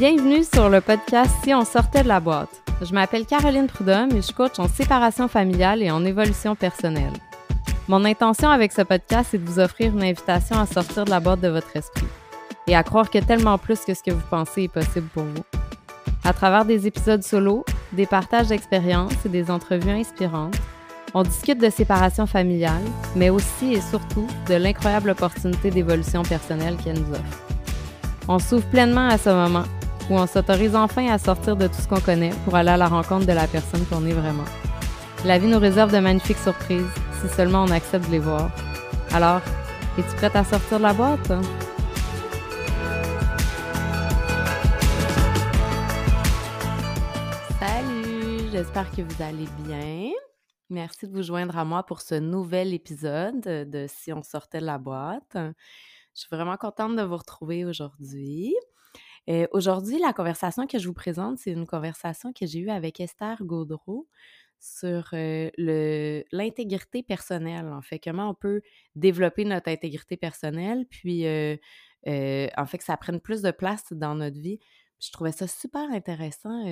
Bienvenue sur le podcast Si on sortait de la boîte. Je m'appelle Caroline Prudhomme et je coach en séparation familiale et en évolution personnelle. Mon intention avec ce podcast est de vous offrir une invitation à sortir de la boîte de votre esprit et à croire que tellement plus que ce que vous pensez est possible pour vous. À travers des épisodes solo, des partages d'expériences et des entrevues inspirantes, on discute de séparation familiale, mais aussi et surtout de l'incroyable opportunité d'évolution personnelle qu'elle nous offre. On s'ouvre pleinement à ce moment où on s'autorise enfin à sortir de tout ce qu'on connaît pour aller à la rencontre de la personne qu'on est vraiment. La vie nous réserve de magnifiques surprises si seulement on accepte de les voir. Alors, es-tu prête à sortir de la boîte? Salut, j'espère que vous allez bien. Merci de vous joindre à moi pour ce nouvel épisode de Si on sortait de la boîte. Je suis vraiment contente de vous retrouver aujourd'hui. Euh, aujourd'hui, la conversation que je vous présente, c'est une conversation que j'ai eue avec Esther Gaudreau sur euh, l'intégrité personnelle, en fait, comment on peut développer notre intégrité personnelle, puis euh, en fait que ça prenne plus de place dans notre vie je trouvais ça super intéressant,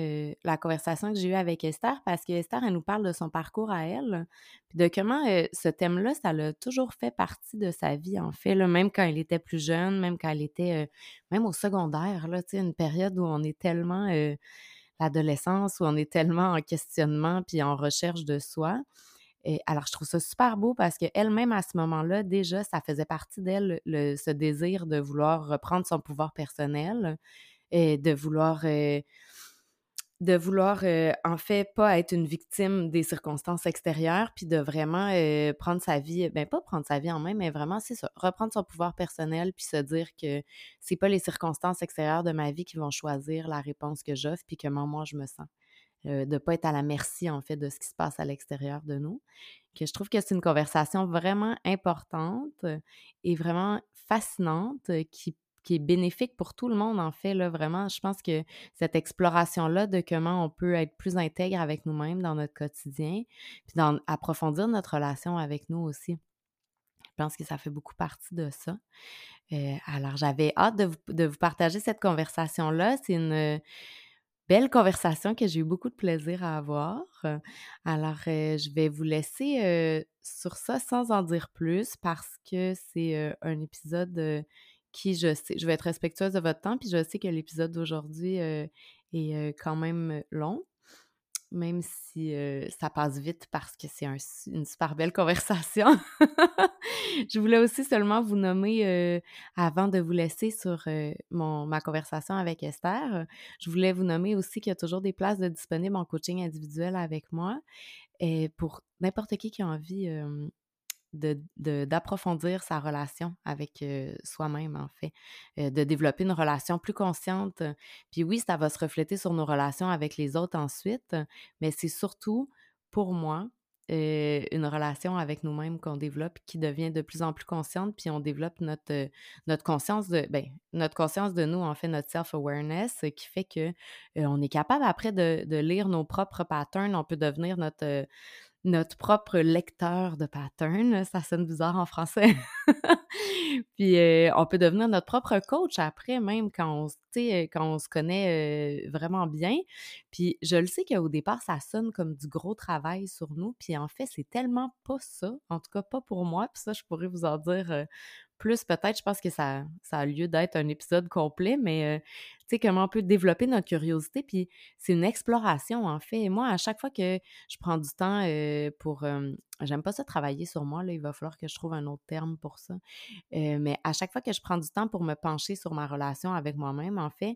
la conversation que j'ai eue avec Esther, parce que Esther, elle nous parle de son parcours à elle, puis de comment ce thème-là, ça l'a toujours fait partie de sa vie, en fait, là, même quand elle était plus jeune, même quand elle était, même au secondaire, là, tu sais, une période où on est tellement, l'adolescence, où on est tellement en questionnement puis en recherche de soi. Et alors, je trouve ça super beau parce qu'elle-même, à ce moment-là, déjà, ça faisait partie d'elle, ce désir de vouloir reprendre son pouvoir personnel, de vouloir de vouloir, en fait, pas être une victime des circonstances extérieures, puis de vraiment prendre sa vie, ben pas prendre sa vie en main, mais vraiment, c'est reprendre son pouvoir personnel, puis se dire que c'est pas les circonstances extérieures de ma vie qui vont choisir la réponse que j'offre, puis comment moi je me sens. De pas être à la merci, en fait, de ce qui se passe à l'extérieur de nous. Que je trouve que c'est une conversation vraiment importante et vraiment fascinante qui qui est bénéfique pour tout le monde, en fait. Là, vraiment, je pense que cette exploration-là de comment on peut être plus intègre avec nous-mêmes dans notre quotidien, puis d'approfondir notre relation avec nous aussi. Je pense que ça fait beaucoup partie de ça. Euh, alors, j'avais hâte de vous, de vous, partager cette conversation-là. C'est une belle conversation que j'ai eu beaucoup de plaisir à avoir. Alors, euh, je vais vous laisser euh, sur ça sans en dire plus parce que c'est un épisode qui, je sais, je vais être respectueuse de votre temps, puis je sais que l'épisode d'aujourd'hui euh, est euh, quand même long, même si euh, ça passe vite parce que c'est une super belle conversation. je voulais aussi seulement vous nommer, avant de vous laisser sur mon, ma conversation avec Esther, je voulais vous nommer aussi qu'il y a toujours des places de disponibles en coaching individuel avec moi. Pour n'importe qui qui a envie d'approfondir sa relation avec soi-même, en fait, de développer une relation plus consciente. Puis oui, ça va se refléter sur nos relations avec les autres ensuite, mais c'est surtout, pour moi, une relation avec nous-mêmes qu'on développe qui devient de plus en plus consciente, puis on développe notre, notre conscience de ben, notre conscience de nous, en fait, notre self-awareness, qui fait que on est capable après de, de, lire nos propres patterns, on peut devenir notre notre propre lecteur de pattern. Ça sonne bizarre en français. Puis euh, on peut devenir notre propre coach après, même quand on, quand on se connaît euh, vraiment bien. Puis je le sais qu'au départ, ça sonne comme du gros travail sur nous. Puis en fait, c'est tellement pas ça. En tout cas, pas pour moi. Puis ça, je pourrais vous en dire euh, plus peut-être, je pense que ça, ça a lieu d'être un épisode complet, mais tu sais, comment on peut développer notre curiosité, puis c'est une exploration, en fait. Et moi, à chaque fois que je prends du temps pour... J'aime pas ça travailler sur moi, là, il va falloir que je trouve un autre terme pour ça. mais à chaque fois que je prends du temps pour me pencher sur ma relation avec moi-même, en fait,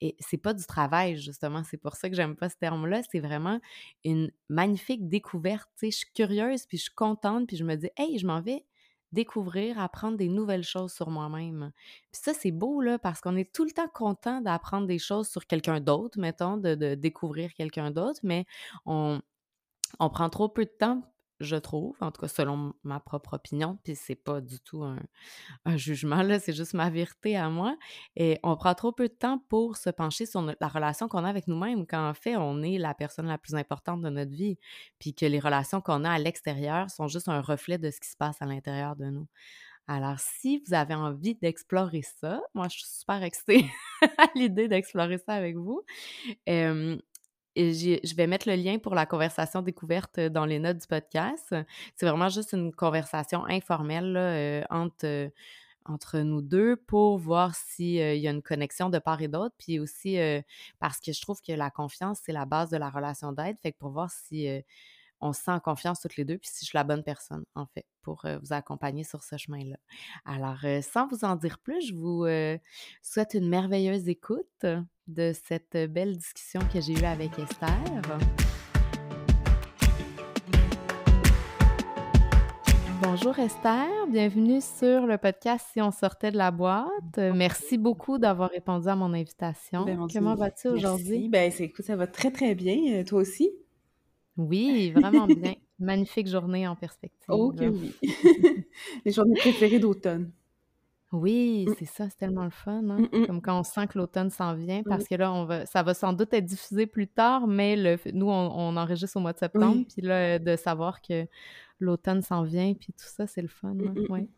et c'est pas du travail, justement. C'est pour ça que j'aime pas ce terme-là. C'est vraiment une magnifique découverte. Tu sais, je suis curieuse, puis je suis contente, puis je me dis, hey, je m'en vais découvrir, apprendre des nouvelles choses sur moi-même. Puis ça, c'est beau, là, parce qu'on est tout le temps content d'apprendre des choses sur quelqu'un d'autre, mettons, de, de découvrir quelqu'un d'autre, mais on, on prend trop peu de temps je trouve, en tout cas selon ma propre opinion, puis c'est pas du tout un, jugement, là, c'est juste ma vérité à moi. Et on prend trop peu de temps pour se pencher sur la relation qu'on a avec nous-mêmes, quand en fait, on est la personne la plus importante de notre vie, puis que les relations qu'on a à l'extérieur sont juste un reflet de ce qui se passe à l'intérieur de nous. Alors, si vous avez envie d'explorer ça, moi, je suis super excitée à l'idée d'explorer ça avec vous. Je vais mettre le lien pour la conversation découverte dans les notes du podcast. C'est vraiment juste une conversation informelle entre entre nous deux pour voir s'il y a une connexion de part et d'autre. Puis aussi parce que je trouve que la confiance, c'est la base de la relation d'aide. Fait que pour voir si on se sent en confiance toutes les deux, puis si je suis la bonne personne, en fait, pour vous accompagner sur ce chemin-là. Alors, sans vous en dire plus, je vous souhaite une merveilleuse écoute de cette belle discussion que j'ai eue avec Esther. Bonjour Esther, bienvenue sur le podcast Si on sortait de la boîte. Merci beaucoup d'avoir répondu à mon invitation. Ben, Comment vas-tu aujourd'hui? Ben, écoute, ça va très très bien. Euh, toi aussi? Oui, vraiment bien. Magnifique journée en perspective. Ok, oui. Les journées préférées d'automne. Oui, mm. c'est ça, c'est tellement le fun. Hein? Mm, mm. Comme quand on sent que l'automne s'en vient, parce que là, on va, ça va sans doute être diffusé plus tard, mais le, nous, on, enregistre au mois de septembre, puis là, de savoir que l'automne s'en vient, puis tout ça, c'est le fun. Hein, oui.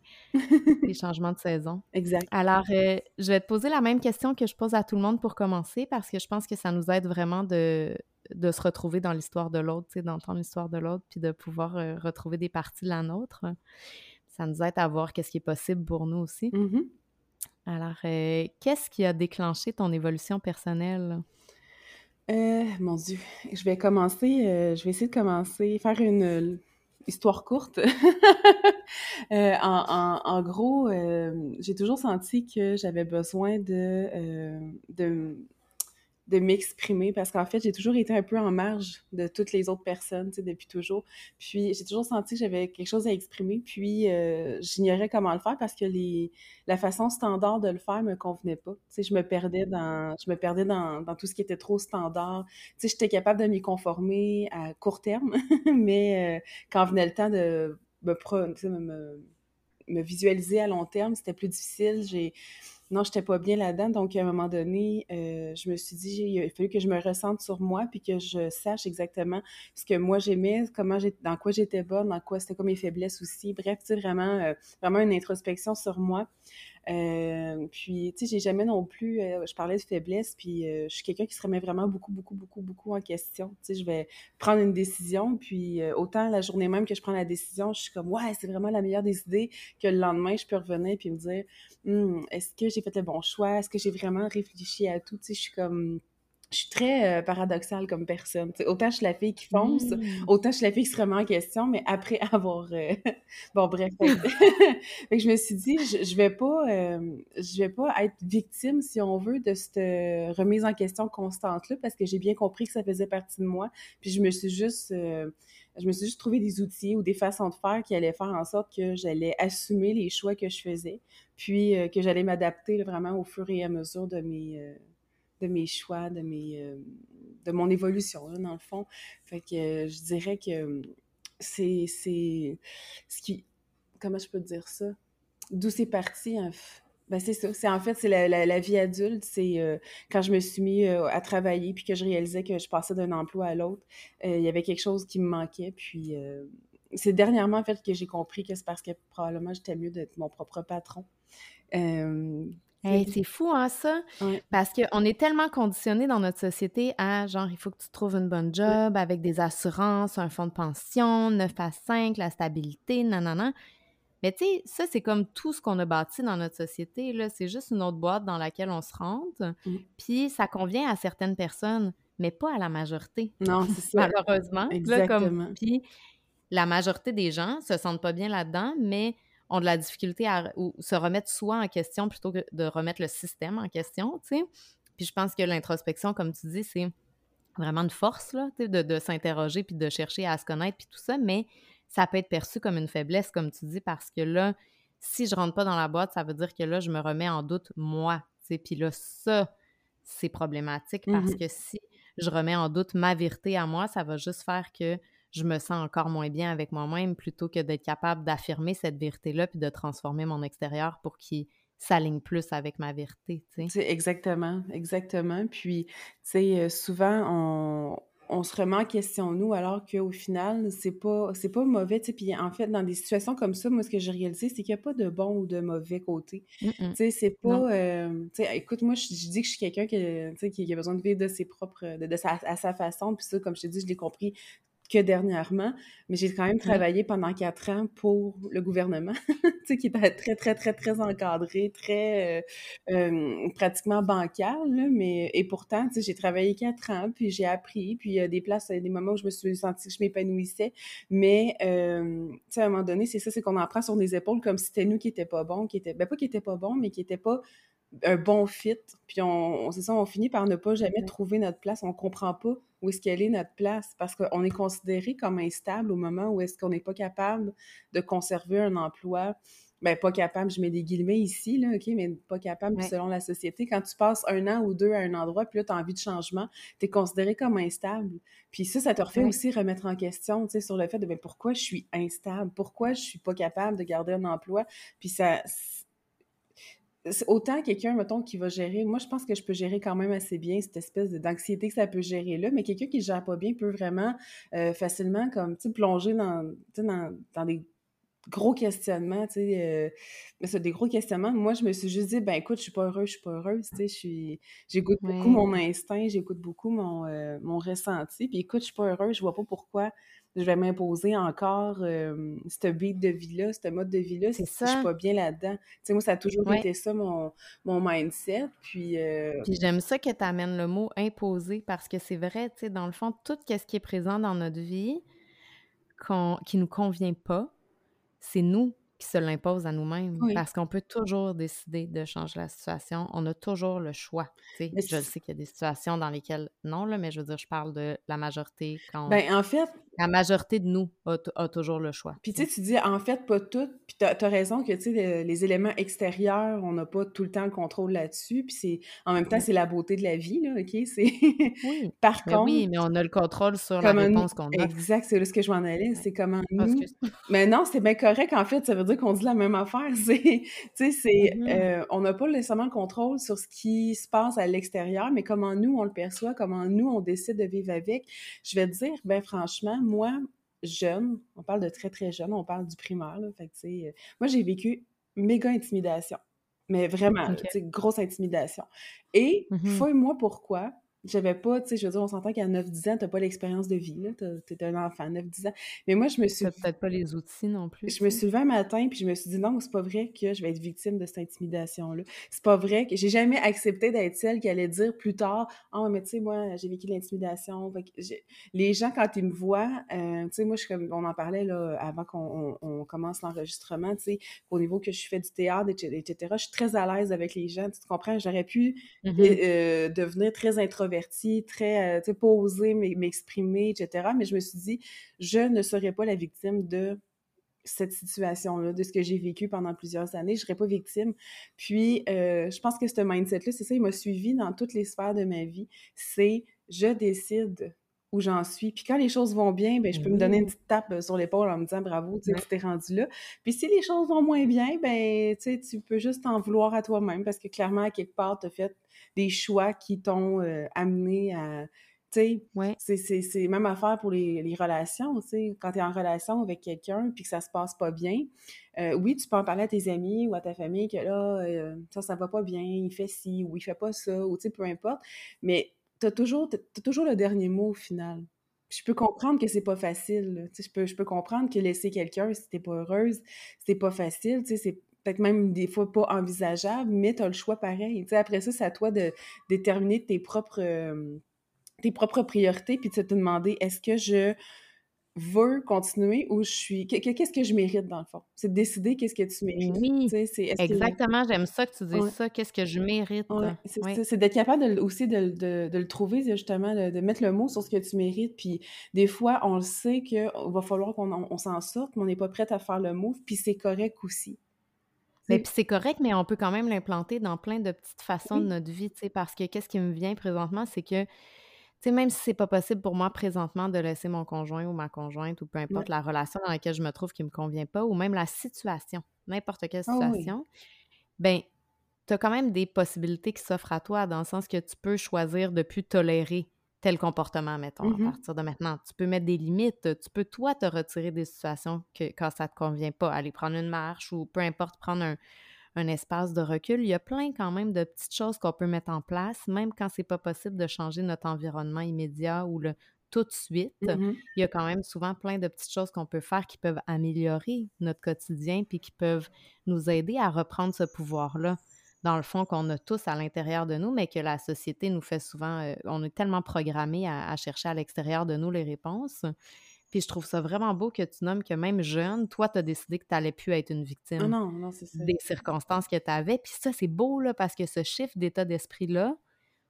Les changements de saison. Exact. Alors, euh, je vais te poser la même question que je pose à tout le monde pour commencer, parce que je pense que ça nous aide vraiment de, de se retrouver dans l'histoire de l'autre, d'entendre l'histoire de l'autre, puis de pouvoir euh, retrouver des parties de la nôtre. Ça nous aide à voir qu'est-ce qui est possible pour nous aussi. Mm-hmm. Alors, euh, qu'est-ce qui a déclenché ton évolution personnelle? mon Dieu, je vais commencer, je vais essayer de commencer, faire une histoire courte. Euh, en, gros, euh, j'ai toujours senti que j'avais besoin de, euh, de de m'exprimer parce qu'en fait, j'ai toujours été un peu en marge de toutes les autres personnes, tu sais, depuis toujours. Puis j'ai toujours senti que j'avais quelque chose à exprimer, puis euh, j'ignorais comment le faire parce que les, la façon standard de le faire me convenait pas. Tu sais, je me perdais dans, je me perdais dans, dans tout ce qui était trop standard. Tu sais, j'étais capable de m'y conformer à court terme, mais euh, quand venait le temps de me, me, me visualiser à long terme, c'était plus difficile. J'ai non, je n'étais pas bien là-dedans. Donc, à un moment donné, euh, je me suis dit, il a que je me ressente sur moi, puis que je sache exactement ce que moi j'aimais, comment dans quoi j'étais bonne, dans quoi c'était quoi mes faiblesses aussi. Bref, tu sais, vraiment, euh, vraiment une introspection sur moi. Euh, puis, tu sais, j'ai jamais non plus, euh, je parlais de faiblesse, puis euh, je suis quelqu'un qui se remet vraiment beaucoup, beaucoup, beaucoup, beaucoup en question. Tu sais, je vais prendre une décision, puis autant la journée même que je prends la décision, je suis comme, ouais, c'est vraiment la meilleure des idées, que le lendemain, je peux revenir puis me dire, hum, est-ce que j'ai fait le bon choix? Est-ce que j'ai vraiment réfléchi à tout? Tu sais, je suis comme je suis très euh, paradoxale comme personne. autant je suis la fille qui fonce, mmh. autant je suis la fille qui se remet en question, mais après avoir... Euh, bon, bref. fait que je me suis dit, je, je vais pas euh, je vais pas être victime, si on veut, de cette remise en question constante-là, parce que j'ai bien compris que ça faisait partie de moi. Puis je me suis juste... je me suis juste trouvé des outils ou des façons de faire qui allaient faire en sorte que j'allais assumer les choix que je faisais, puis que j'allais m'adapter vraiment au fur et à mesure de mes de mes choix, de mes euh, de mon évolution, dans le fond. Fait que euh, je dirais que c'est c'est ce qui comment je peux dire ça? D'où c'est parti ben c'est ça. C'est en fait c'est la, vie adulte. C'est euh, quand je me suis mis à travailler puis que je réalisais que je passais d'un emploi à l'autre il y avait quelque chose qui me manquait. Puis c'est dernièrement en fait que j'ai compris que c'est parce que probablement j'étais mieux d'être mon propre patron c'est fou, hein, ça? Parce qu'on est tellement conditionné dans notre société à genre, il faut que tu trouves une bonne job avec des assurances, un fonds de pension, 9 à 5, la stabilité, nanana. Mais tu sais, ça, c'est comme tout ce qu'on a bâti dans notre société. Là. C'est juste une autre boîte dans laquelle on se rentre. Mmh. Puis ça convient à certaines personnes, mais pas à la majorité. Non, c'est ça. Malheureusement. Exactement. Puis la majorité des gens se sentent pas bien là-dedans, mais ont de la difficulté à ou se remettre soi en question plutôt que de remettre le système en question, tu sais. Puis je pense que l'introspection, comme tu dis, c'est vraiment une force, là, de, de s'interroger puis de chercher à se connaître puis tout ça, mais ça peut être perçu comme une faiblesse, comme tu dis, parce que là, si je rentre pas dans la boîte, ça veut dire que là, je me remets en doute moi, tu sais. Puis là, ça, c'est problématique parce mmh que si je remets en doute ma vérité à moi, ça va juste faire que je me sens encore moins bien avec moi-même plutôt que d'être capable d'affirmer cette vérité-là puis de transformer mon extérieur pour qu'il s'aligne plus avec ma vérité, tu sais. Exactement, exactement. Puis, tu sais, euh, souvent, on, on se remet en question nous alors qu'au final c'est pas c'est pas mauvais tu puis en fait dans des situations comme ça moi ce que j'ai réalisé c'est qu'il n'y a pas de bon ou de mauvais côté. Tu sais c'est pas euh, tu sais écoute moi je, dis que je suis quelqu'un qui, qui a besoin de vivre de ses propres de, sa, à sa façon. Puis ça comme je te dis je l'ai compris que dernièrement, mais j'ai quand même travaillé pendant quatre ans pour le gouvernement, tu sais, qui était très, très, très, très encadré, très euh, euh, pratiquement bancal, mais et pourtant, tu sais, j'ai travaillé quatre ans, puis j'ai appris, puis il y a des places, des moments où je me suis sentie que je m'épanouissais, mais euh, tu sais, à un moment donné, c'est ça, c'est qu'on en prend sur des épaules comme si c'était nous qui n'étaient pas bons, qui étaient, ben pas qui n'étaient pas bons, mais qui n'étaient pas un bon fit. Puis on, c'est ça, on finit par ne pas jamais trouver notre place. On comprend pas où est-ce qu'elle est notre place parce qu'on est considéré comme instable au moment où est-ce qu'on n'est pas capable de conserver un emploi. Ben, pas capable, je mets des guillemets ici, là, OK, mais pas capable selon la société. Quand tu passes un an ou deux à un endroit, puis là, tu as envie de changement, tu es considéré comme instable. Puis ça, ça te refait aussi remettre en question, tu sais, sur le fait de, ben, pourquoi je suis instable? Pourquoi je suis pas capable de garder un emploi? Puis ça, autant quelqu'un, mettons, qui va gérer, moi, je pense que je peux gérer quand même assez bien cette espèce d'anxiété que ça peut gérer là, mais quelqu'un qui ne gère pas bien peut vraiment euh, facilement, comme, tu plonger dans, dans, dans des gros questionnements, tu sais, euh, c'est des gros questionnements. Moi, je me suis juste dit, ben écoute, je suis pas heureuse, je suis pas heureuse, tu sais, j'écoute beaucoup mon instinct, j'écoute beaucoup mon, euh, mon ressenti, puis écoute, je suis pas heureuse, je vois pas pourquoi je vais m'imposer encore euh, cette beat de vie-là, ce mode de vie-là, si je suis pas bien là-dedans. Tu sais, moi, ça a toujours été ça, mon, mon mindset, puis... Puis j'aime ça que tu amènes le mot « imposer », parce que c'est vrai, tu sais, dans le fond, tout ce qui est présent dans notre vie, qui nous convient pas, c'est nous qui se l'impose à nous-mêmes parce qu'on peut toujours décider de changer la situation. On a toujours le choix. je sais qu'il y a des situations dans lesquelles non, là, mais je veux dire, je parle de la majorité quand. Ben, en fait, la majorité de nous a, toujours le choix. Puis tu sais, tu dis en fait pas tout, puis tu as, raison que tu sais, les, éléments extérieurs, on n'a pas tout le temps le contrôle là-dessus, puis c'est en même temps, c'est la beauté de la vie, là, OK? C'est... Oui. Par contre... Oui, mais on a le contrôle sur la réponse qu'on a. Exact, c'est là ce que je m'en allais, c'est comment nous... mais non, c'est bien correct, en fait, ça veut dire qu'on dit la même affaire, c'est... Tu sais, c'est... Mm-hmm. Euh, on n'a pas nécessairement le contrôle sur ce qui se passe à l'extérieur, mais comment nous, on le perçoit, comment nous, on décide de vivre avec. Je vais te dire, ben franchement, moi, jeune, on parle de très, très jeune, on parle du primaire, là, fait que, euh, moi, j'ai vécu méga intimidation, mais vraiment, okay. grosse intimidation. Et, mmh fouille-moi pourquoi, j'avais pas, tu sais, je veux dire, on s'entend qu'à 9-10 ans, t'as pas l'expérience de vie, là. T'es un enfant, 9-10 ans. Mais moi, je me suis. peut-être pas les outils non plus. Je me suis levée un matin, puis je me suis dit, non, c'est pas vrai que je vais être victime de cette intimidation-là. C'est pas vrai que j'ai jamais accepté d'être celle qui allait dire plus tard, oh, mais tu sais, moi, j'ai vécu de l'intimidation. Les gens, quand ils me voient, euh, tu sais, moi, je, on en parlait, là, avant qu'on commence l'enregistrement, tu sais, au niveau que je fais du théâtre, etc., je suis très à l'aise avec les gens. Tu comprends? J'aurais pu mm-hmm. euh, devenir très introvertie très, euh, tu sais, oser m'exprimer, etc. Mais je me suis dit, je ne serais pas la victime de cette situation-là, de ce que j'ai vécu pendant plusieurs années. Je ne serais pas victime. Puis, euh, je pense que ce mindset-là, c'est ça, il m'a suivi dans toutes les sphères de ma vie. C'est je décide où j'en suis. Puis quand les choses vont bien, ben, je peux me donner une petite tape sur l'épaule en me disant bravo, tu t'es rendu là. Puis si les choses vont moins bien, ben, tu peux juste t'en vouloir à toi-même parce que clairement, à quelque part, tu as fait des choix qui t'ont euh, amené à. Tu sais, c'est même affaire pour les, les relations. Quand tu es en relation avec quelqu'un puis que ça se passe pas bien, euh, oui, tu peux en parler à tes amis ou à ta famille que là, euh, ça, ça va pas bien, il fait ci ou il fait pas ça, ou peu importe. Mais tu as toujours, as toujours le dernier mot au final. Je peux comprendre que c'est pas facile. Je peux, je peux comprendre que laisser quelqu'un, si t'es pas heureuse, c'est pas facile. C'est peut-être même des fois pas envisageable, mais tu as le choix pareil. après ça, c'est à toi de déterminer tes propres, euh, tes propres priorités, puis de te demander est-ce que je veux continuer ou je suis. Qu'est-ce que je mérite dans le fond? C'est de décider qu'est-ce que tu mérites. Oui, exactement. J'aime ça que tu dises ça. Qu'est-ce que je mérite? c'est d'être capable aussi de, le trouver, justement, de, mettre le mot sur ce que tu mérites. Puis des fois, on le sait qu'il va falloir qu'on s'en sorte, mais on n'est pas prête à faire le move. Puis c'est correct aussi. Mais puis c'est correct, mais on peut quand même l'implanter dans plein de petites façons de notre vie, tu sais, parce que qu'est-ce qui me vient présentement, c'est que sais, même si c'est pas possible pour moi présentement de laisser mon conjoint ou ma conjointe ou peu importe la relation dans laquelle je me trouve qui me convient pas ou même la situation, n'importe quelle ah situation, ben tu as quand même des possibilités qui s'offrent à toi dans le sens que tu peux choisir de plus tolérer tel comportement, mettons, à Mmh partir de maintenant. Tu peux mettre des limites. Tu peux, toi, te retirer des situations que, quand ça te convient pas. Aller prendre une marche ou peu importe, prendre un, un espace de recul. Il y a plein quand même de petites choses qu'on peut mettre en place, même quand c'est pas possible de changer notre environnement immédiat ou le tout de suite. Mmh Il y a quand même souvent plein de petites choses qu'on peut faire qui peuvent améliorer notre quotidien puis qui peuvent nous aider à reprendre ce pouvoir-là. Dans le fond, qu'on a tous à l'intérieur de nous, mais que la société nous fait souvent. euh, on est tellement programmé à, à chercher à l'extérieur de nous les réponses. Puis je trouve ça vraiment beau que tu nommes que même jeune, toi, tu as décidé que tu n'allais plus être une Ah victime non, non, c'est ça. des circonstances que tu avais. Puis ça, c'est beau, là, parce que ce chiffre d'état d'esprit-là,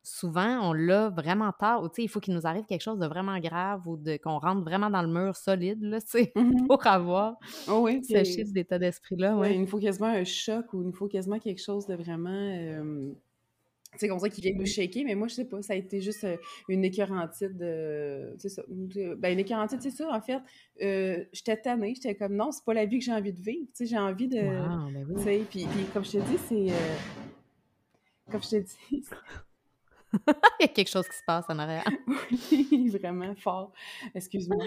souvent, on l'a vraiment tard. Ou, tu sais, il faut qu'il nous arrive quelque chose de vraiment grave ou de, qu'on rentre vraiment dans le mur solide, là, tu sais, Mmh pour avoir Oh oui, ce chiffre d'état d'esprit-là, ouais, il nous faut quasiment un choc ou il nous faut quasiment quelque chose de vraiment, hem, tu sais, comme ça qui vient nous shaker, mais moi, je sais pas, ça a été juste, heu, une écœurantite de c'est ça, de ben, une écœurantite, c'est ça, en fait, heu, j'étais tannée, j'étais comme: «Non, c'est pas la vie que j'ai envie de vivre», tu sais, j'ai envie de Wow, ben tu oui. sais, puis puis comme je te dis, c'est, heu, comme je te dis, Il y a quelque chose qui se passe en arrière. Oui, vraiment fort. Excuse-moi.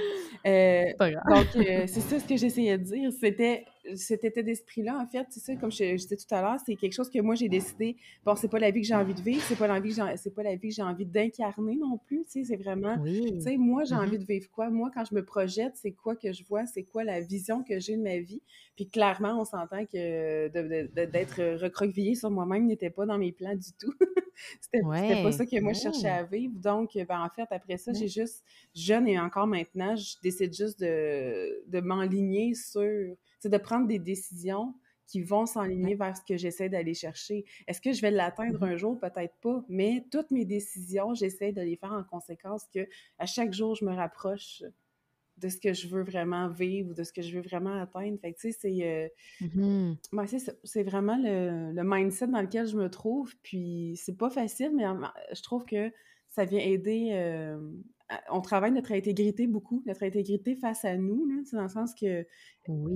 Euh, C'est pas grave. donc, euh, c'est ça ce que j'essayais de dire. C'était cet état d'esprit-là, en fait, c'est ça, comme je, je disais tout à l'heure, c'est quelque chose que moi j'ai décidé. Bon, c'est pas la vie que j'ai envie de vivre, c'est pas la vie que j'ai, c'est pas la vie que j'ai envie d'incarner non plus. Tu sais, c'est vraiment. Tu Oui. sais, moi, j'ai Mhm. envie de vivre quoi? Moi, quand je me projette, c'est quoi que je vois? C'est quoi la vision que j'ai de ma vie? Puis clairement, on s'entend que d'être recroquevillée sur moi-même n'était pas dans mes plans du tout. C'était pas ça que moi je cherchais à vivre. Donc, ben, en fait, après ça, Ouais. j'ai juste, jeune et encore maintenant, je décide juste de, de m'enligner sur, c'est de prendre des décisions qui vont s'enligner vers ce que j'essaie d'aller chercher. Est-ce que je vais l'atteindre Mhm. un jour? Peut-être pas, mais toutes mes décisions, j'essaie de les faire en conséquence que à chaque jour, je me rapproche de ce que je veux vraiment vivre ou de ce que je veux vraiment atteindre. Fait que, tu sais, c'est... euh, Mhm. Ouais, c'est. C'est vraiment le, le mindset dans lequel je me trouve. Puis c'est pas facile, mais je trouve que ça vient aider. euh, à- on travaille notre intégrité beaucoup, notre intégrité face à nous, sais, dans le sens que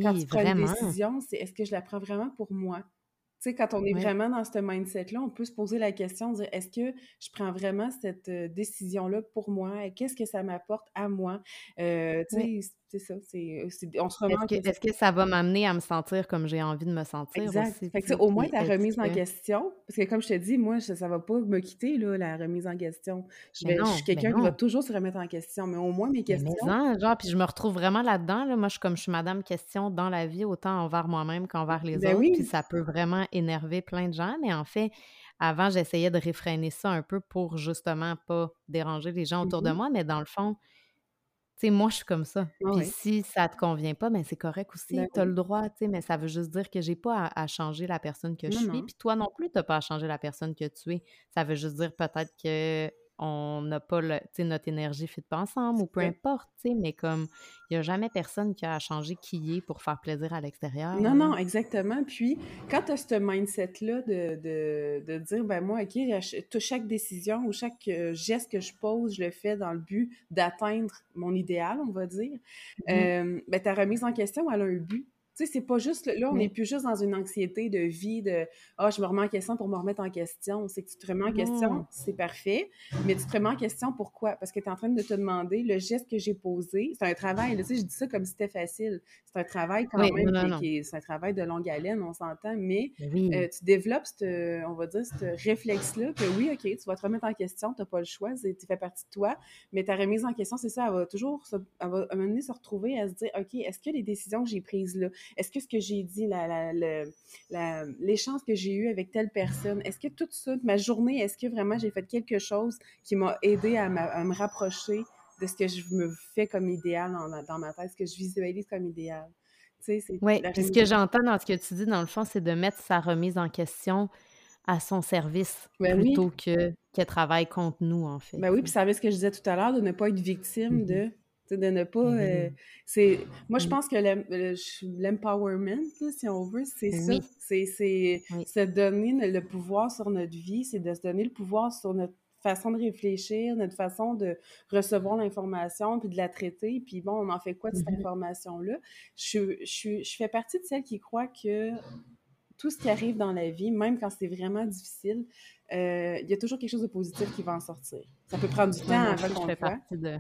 quand tu prends une vraiment. décision, c'est est-ce que je la prends vraiment pour moi? Tu sais, quand on est Ouais. vraiment dans ce mindset-là, on peut se poser la question, dire est-ce que je prends vraiment cette euh, décision-là pour moi? Qu'est-ce que ça m'apporte à moi? Euh, tu Ouais. C'est ça. c'est- c'est- on se remet Est-ce que, question. est-ce que ça va m'amener à me sentir comme j'ai envie de me sentir Exact. aussi, Fait que, au moins, ta remise en que... question, parce que comme je te dis, moi, ça, ça va pas me quitter, là, la remise en question. Je suis quelqu'un qui va toujours se remettre en question, mais au moins, mes Mais questions, genre, puis je me retrouve vraiment là-dedans, là. Moi, je suis comme je suis madame question dans la vie, autant envers moi-même qu'envers les ben autres, puis ça peut vraiment énerver plein de gens, mais en fait, avant, j'essayais de réfréner ça un peu pour justement pas déranger les gens autour de mhm, moi, mais dans le fond, tu sais, moi, je suis comme ça. ah Puis si ça te convient pas, ben c'est correct ben aussi, t'as oui, le droit, tu sais, mais ça veut juste dire que j'ai pas à, à changer la personne que je suis, puis toi non plus, t'as pas à changer la personne que tu es. Ça veut juste dire peut-être que on n'a pas le, notre énergie fit pas ensemble ou peu importe, mais comme il y a jamais personne qui a à changer qui est pour faire plaisir à l'extérieur, Non, non, exactement. Puis, quand tu as ce mindset-là de, de, de dire, ben moi, OK, chaque décision ou chaque euh, geste que je pose, je le fais dans le but d'atteindre mon idéal, on va dire, Mhm. euh, ben ta remise en question, elle a un but. Tu sais, c'est pas juste, là, on n'est plus juste dans une anxiété de vie, de Ah, je me remets en question pour me remettre en question. C'est que tu te remets en question, c'est parfait, mais tu te remets en question pourquoi? Parce que tu es en train de te demander le geste que j'ai posé. C'est un travail, tu sais, je dis ça comme si c'était facile. C'est un travail quand Oui, même non, non, qui, c'est un travail de longue haleine, on s'entend, mais Mais euh, tu développes, cette, on va dire, ce réflexe-là que oui, OK, tu vas te remettre en question, tu n'as pas le choix, tu fais partie de toi, mais ta remise en question, c'est ça, elle va toujours, se, elle va à un moment donné se retrouver à se dire, OK, est-ce que les décisions que j'ai prises là, est-ce que ce que j'ai dit, l'échange que j'ai eu avec telle personne, est-ce que tout ça, ma journée, est-ce que vraiment j'ai fait quelque chose qui m'a aidé à, ma- à me rapprocher de ce que je me fais comme idéal dans ma, dans ma tête, ce que je visualise comme idéal? Tu sais, c'est Oui, ce que en j'entends dans ce que tu dis, dans le fond, c'est de mettre sa remise en question à son service Ben oui, plutôt que qu'elle travaille contre nous, en fait, Ben oui, puis ça avait ce que je disais tout à l'heure, de ne pas être victime Mhm. de, de ne pas, euh, oui. c'est, moi je Mm. pense que je- l'empowerment, si on veut, c'est ça, Oui, c'est, c'est oui. se donner le pouvoir sur notre vie, c'est de se donner le pouvoir sur notre façon de réfléchir, notre façon de recevoir l'information, puis de la traiter, puis bon, on en fait quoi de cette Mhm. information-là? Je, je, je fais partie de celles qui croient que tout ce qui arrive dans la vie, même quand c'est vraiment difficile, euh, il y a toujours quelque chose de positif qui va en sortir. Ça peut prendre du temps avant qu'on le.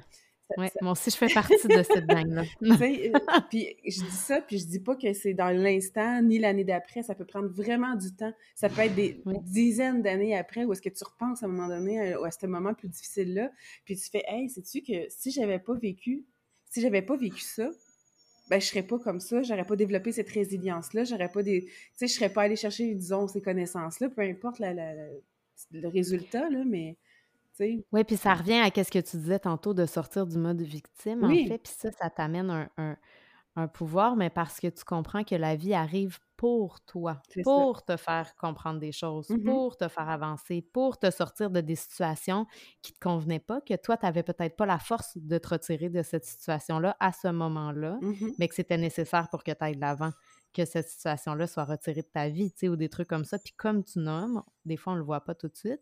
Oui, moi aussi, je fais partie de cette gang-là. Euh, puis je dis ça, puis je dis pas que c'est dans l'instant ni l'année d'après. Ça peut prendre vraiment du temps. Ça peut être des dizaines d'années après où est-ce que tu repenses à un moment donné à, à ce moment plus difficile-là, puis tu fais « Hey, sais-tu que si j'avais pas vécu, si j'avais pas vécu ça, ben, je serais pas comme ça, j'aurais pas développé cette résilience-là, j'aurais pas des... Tu sais, je serais pas allé chercher, disons, ces connaissances-là, peu importe le résultat, là, mais... Oui, puis ça revient à ce que tu disais tantôt de sortir du mode victime, en fait, puis ça, ça t'amène un, un, pouvoir, mais parce que tu comprends que la vie arrive pour toi, pour te faire comprendre des choses, mmh pour te faire avancer, pour te sortir de des situations qui ne te convenaient pas, que toi, tu n'avais peut-être pas la force de te retirer de cette situation-là à ce moment-là, mmh mais que c'était nécessaire pour que tu ailles de l'avant, que cette situation-là soit retirée de ta vie, tu sais, ou des trucs comme ça. Puis comme tu nommes, des fois, on ne le voit pas tout de suite,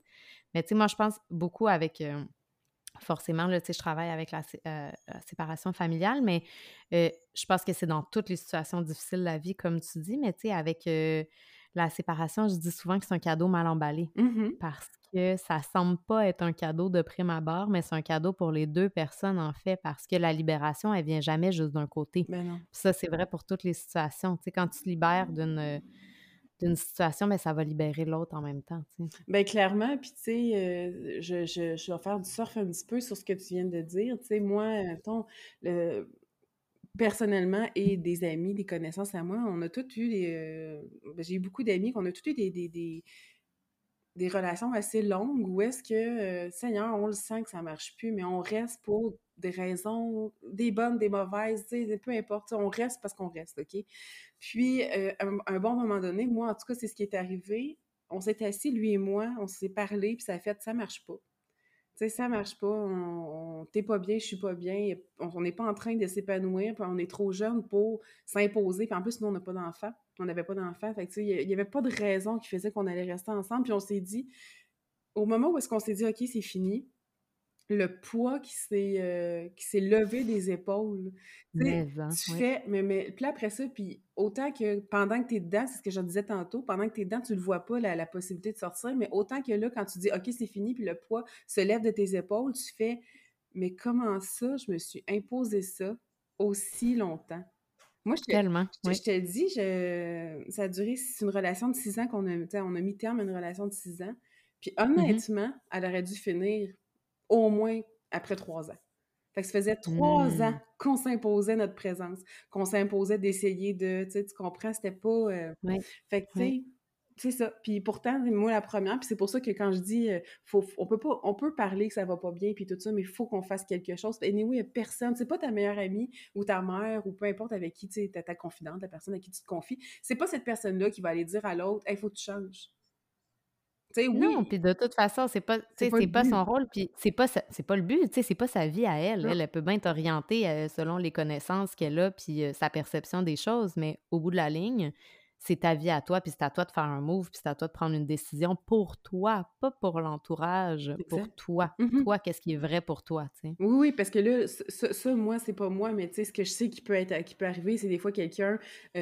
mais tu sais, moi, je pense beaucoup avec... Euh, forcément, là, sais, je travaille avec la, euh, séparation familiale, mais euh, je pense que c'est dans toutes les situations difficiles de la vie, comme tu dis, mais tu sais, avec la séparation, je dis souvent que c'est un cadeau mal emballé mmh parce que ça semble pas être un cadeau de prime abord, mais c'est un cadeau pour les deux personnes, en fait, parce que la libération, elle vient jamais juste d'un côté. Ben ça, c'est vrai pour toutes les situations. Tu sais, quand tu te libères d'une d'une situation, mais ça va libérer l'autre en même temps. Tu Bien, clairement, puis tu sais, euh, je, je, je, vais faire du surf un petit peu sur ce que tu viens de dire. Tu sais, moi, ton, le, personnellement et des amis, des connaissances à moi, on a tous eu des. Euh, ben, j'ai eu beaucoup d'amis qu'on a tous eu des, relations assez longues où est-ce que, euh, Seigneur, on le sent que ça marche plus, mais on reste pour des raisons, des bonnes, des mauvaises, peu importe, on reste parce qu'on reste, OK? Puis, euh, un, bon moment donné, moi, en tout cas, c'est ce qui est arrivé. On s'est assis, lui et moi, on s'est parlé, puis ça a fait, ça marche pas. Tu sais, ça marche pas, on, t'es pas bien, je suis pas bien, on n'est pas en train de s'épanouir, on est trop jeune pour s'imposer, puis en plus, nous, on n'a pas d'enfants, on n'avait pas d'enfants, fait tu sais, il n'y avait pas de raison qui faisait qu'on allait rester ensemble, puis on s'est dit, au moment où est-ce qu'on s'est dit, OK, c'est fini, le poids qui s'est euh, qui s'est levé des épaules. Mais, tu fais, mais, mais puis après ça, puis autant que pendant que tu es dedans, c'est ce que je disais tantôt, pendant que tu es dedans, tu ne vois pas la, la, possibilité de sortir, mais autant que là, quand tu dis OK, c'est fini, puis le poids se lève de tes épaules, tu fais Mais comment ça, je me suis imposé ça aussi longtemps? Moi, je te, Tellement, je, je te dis, je, ça a duré, c'est une relation de six ans qu'on a, on a mis terme à une relation de six ans. Puis mmh honnêtement, elle aurait dû finir au moins après trois ans. Fait que ça faisait trois mmh. ans qu'on s'imposait notre présence, qu'on s'imposait d'essayer de, tu sais, tu comprends, c'était pas... Euh, fait que, tu sais, c'est ça. Puis pourtant, moi, la première, puis c'est pour ça que quand je dis, euh, faut, on peut pas, on peut parler que ça va pas bien, puis tout ça, mais il faut qu'on fasse quelque chose. Et anyway, il y a personne, c'est pas ta meilleure amie ou ta mère ou peu importe avec qui, tu sais, ta confidente, la personne à qui tu te confies, c'est pas cette personne-là qui va aller dire à l'autre, il faut que tu changes. Non, puis de toute façon, c'est pas, c'est pas, son rôle, puis c'est pas, c'est pas le but, c'est pas sa vie à elle. Elle, peut bien t'orienter euh, selon les connaissances qu'elle a, puis euh, sa perception des choses, mais au bout de la ligne, c'est ta vie à toi, puis c'est à toi de faire un move, puis c'est à toi de prendre une décision pour toi, pas pour l'entourage, pour toi. Mmh toi, qu'est-ce qui est vrai pour toi, tu sais? Oui, oui, parce que là, ça, moi, c'est pas moi, mais tu sais, ce que je sais qui peut être, qui peut arriver, c'est des fois quelqu'un, tu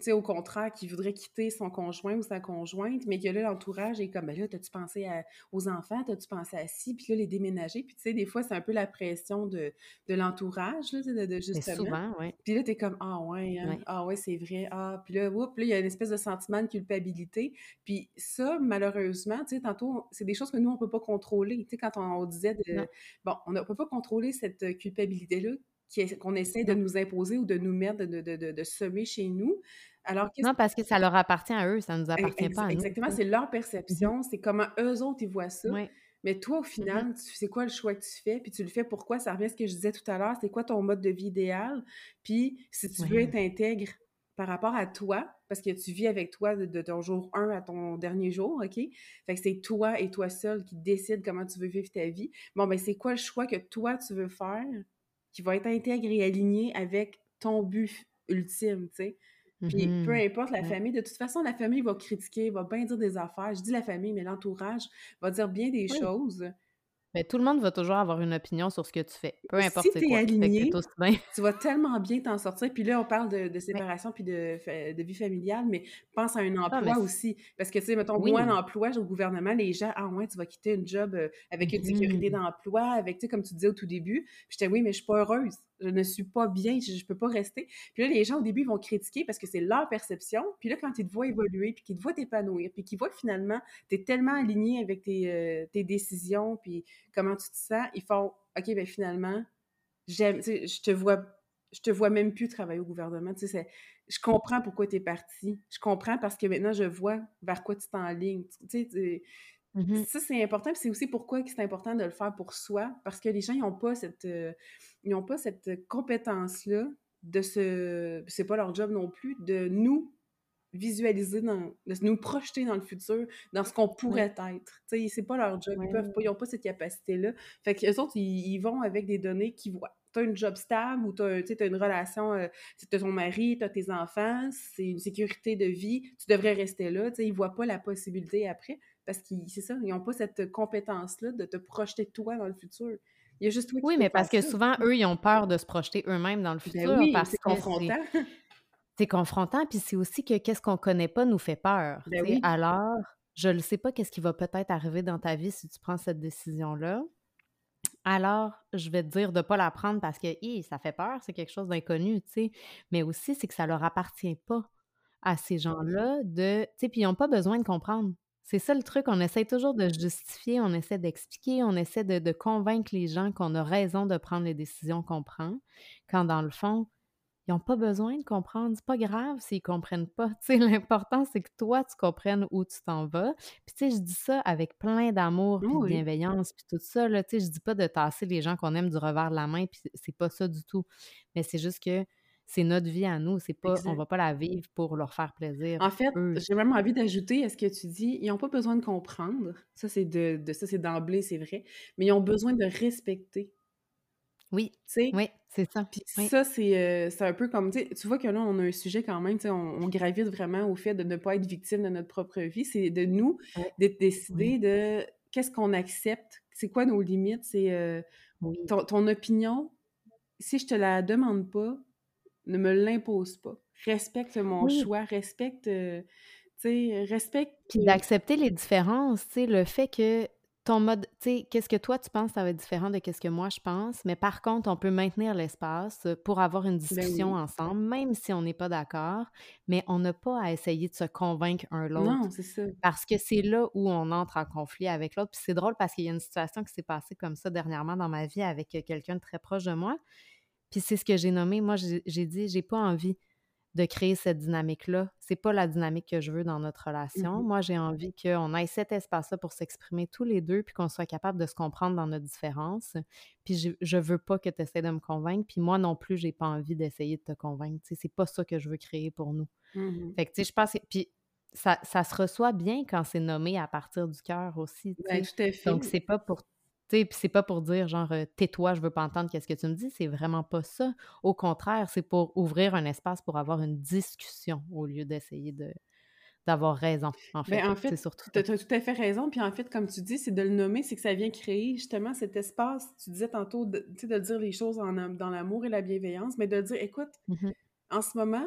sais, au contraire, qui voudrait quitter son conjoint ou sa conjointe, mais que là, l'entourage est comme, ben là, t'as-tu pensé aux enfants, t'as-tu pensé à ci, puis là, les déménager, puis tu sais, des fois, c'est un peu la pression de, de l'entourage, là, de, de, justement. souvent, oui. Puis là, t'es comme, ah ouais, hein, ah ouais, c'est vrai, ah, puis là, oups, là, y a une espèce de sentiment de culpabilité. Puis ça, malheureusement, tu sais, tantôt, c'est des choses que nous, on ne peut pas contrôler. Tu sais, quand on, disait de... Bon, on ne peut pas contrôler cette culpabilité-là qu'on essaie de nous imposer ou de nous mettre, de, de, de, semer chez nous. Alors, non, parce que ça leur appartient à eux, ça ne nous appartient pas à nous. Exactement, c'est leur perception, mmh c'est comment eux autres, ils voient ça. Mais toi, au mmh final, c'est quoi le choix que tu fais? Puis tu le fais pourquoi? Ça revient à ce que je disais tout à l'heure. C'est quoi ton mode de vie idéal? Puis si tu veux être intègre par rapport à toi, parce que tu vis avec toi de, ton jour 1 à ton dernier jour, OK? Fait que c'est toi et toi seul qui décide comment tu veux vivre ta vie. Bon, ben c'est quoi le choix que toi tu veux faire qui va être intégré et aligné avec ton but ultime, tu sais? Puis peu mm-hmm. importe la famille, de toute façon, la famille va critiquer, va bien dire des affaires. Je dis la famille, mais l'entourage va dire bien des choses. Mais tout le monde va toujours avoir une opinion sur ce que tu fais, peu importe Si c'est tu es quoi. aligné, tu vas tellement bien t'en sortir. Puis là, on parle de, de séparation puis de, de vie familiale, mais pense à un Ah, emploi aussi. Parce que, tu sais, mettons, oui. moi, l'emploi, au gouvernement, les gens, ah ouais, tu vas quitter une job euh, avec une sécurité Mmh d'emploi, avec, tu sais, comme tu disais au tout début. Puis j'étais, oui, mais je suis pas heureuse. Je ne suis pas bien, je, je peux pas rester. Puis là, les gens, au début, ils vont critiquer parce que c'est leur perception. Puis là, quand ils te voient évoluer, puis qu'ils te voient t'épanouir, puis qu'ils voient que finalement, tu es tellement aligné avec tes, euh, tes décisions, puis comment tu te sens, ils font, OK, ben finalement, j'aime, je te vois, je te vois même plus travailler au gouvernement. Tu sais, je comprends pourquoi tu es parti. Je comprends parce que maintenant, je vois vers quoi tu t'enlignes. Tu sais, mmh ça, c'est important. c'est aussi pourquoi c'est important de le faire pour soi. Parce que les gens, ils n'ont pas cette, euh, ils ont pas cette compétence-là de se. C'est pas leur job non plus, de nous visualiser, dans, de nous projeter dans le futur, dans ce qu'on pourrait ouais. être. Tu sais, c'est pas leur job. Ils peuvent pas, ils n'ont pas cette capacité-là. Fait qu'eux autres, ils, ils, vont avec des données qu'ils voient. Tu as une job stable ou tu as, une relation, euh, tu as ton mari, tu as tes enfants, c'est une sécurité de vie, tu devrais rester là. Tu sais, ils voient pas la possibilité après parce qu'ils, c'est ça, ils n'ont pas cette compétence-là de te projeter toi dans le futur. Il y a juste toi qui Oui, mais parce que ça. souvent, eux, ils ont peur de se projeter eux-mêmes dans le Ben futur oui, parce c'est que confrontant. C'est confrontant, puis c'est aussi que qu'est-ce qu'on connaît pas nous fait peur. Ben oui. Alors, je ne sais pas qu'est-ce qui va peut-être arriver dans ta vie si tu prends cette décision-là. Alors, je vais te dire de ne pas la prendre parce que hi, ça fait peur, c'est quelque chose d'inconnu, tu sais? Mais aussi, c'est que ça leur appartient pas à ces gens-là de. Tu sais, puis ils n'ont pas besoin de comprendre. C'est ça le truc, on essaie toujours de justifier, on essaie d'expliquer, on essaie de, de convaincre les gens qu'on a raison de prendre les décisions qu'on prend, quand dans le fond, ils n'ont pas besoin de comprendre. C'est pas grave s'ils ne comprennent pas. Tu sais, l'important, c'est que toi, tu comprennes où tu t'en vas. Puis, tu sais, je dis ça avec plein d'amour, puis de bienveillance, puis tout ça. Là, tu sais, je dis pas de tasser les gens qu'on aime du revers de la main, puis c'est pas ça du tout. Mais c'est juste que c'est notre vie à nous. C'est pas, on va pas la vivre pour leur faire plaisir. En fait, j'ai même envie d'ajouter à ce que tu dis, ils n'ont pas besoin de comprendre. Ça, c'est de, de ça, c'est d'emblée, c'est vrai. Mais ils ont besoin de respecter. Oui, Tu sais? oui, c'est ça. Puis Oui. ça, c'est euh, c'est un peu comme, tu vois que là, on a un sujet quand même, tu sais, on, on gravite vraiment au fait de ne pas être victime de notre propre vie. C'est de nous, de décider Oui. de qu'est-ce qu'on accepte, c'est quoi nos limites, c'est euh, ton, ton opinion, si je te la demande pas, ne me l'impose pas. Respecte mon choix, respecte, euh, tu sais, respecte. Puis d'accepter les différences, tu sais, le fait que ton mode, tu sais, qu'est-ce que toi tu penses, ça va être différent de qu'est-ce que moi je pense, mais par contre, on peut maintenir l'espace pour avoir une Ben discussion oui. ensemble, même si on n'est pas d'accord, mais on n'a pas à essayer de se convaincre un l'autre. Non, c'est ça. Parce que c'est là où on entre en conflit avec l'autre. Puis c'est drôle parce qu'il y a une situation qui s'est passée comme ça dernièrement dans ma vie avec quelqu'un de très proche de moi. Puis c'est ce que j'ai nommé. Moi, j'ai j'ai dit, j'ai pas envie de créer cette dynamique-là. C'est pas la dynamique que je veux dans notre relation. Mhm. Moi, j'ai envie qu'on ait cet espace-là pour s'exprimer tous les deux, puis qu'on soit capable de se comprendre dans notre différence. Puis je, je veux pas que tu essaies de me convaincre, puis moi non plus, j'ai pas envie d'essayer de te convaincre. C'est pas ça que je veux créer pour nous. Mhm. Fait que, tu sais, je pense... que- Puis ça, ça se reçoit bien quand c'est nommé à partir du cœur aussi, Ben, tout à fait. Donc, c'est pas pour... Puis c'est pas pour dire genre euh, tais-toi, je veux pas entendre qu'est-ce que tu me dis, c'est vraiment pas ça. Au contraire, c'est pour ouvrir un espace pour avoir une discussion au lieu d'essayer de d'avoir raison, en fait. Ben, en fait, surtout tu as, tout à fait raison. Puis en fait, comme tu dis, c'est de le nommer, c'est que ça vient créer justement cet espace. Tu disais tantôt, de, tu sais, de dire les choses en, dans l'amour et la bienveillance, mais de dire, écoute, Mhm. en ce moment,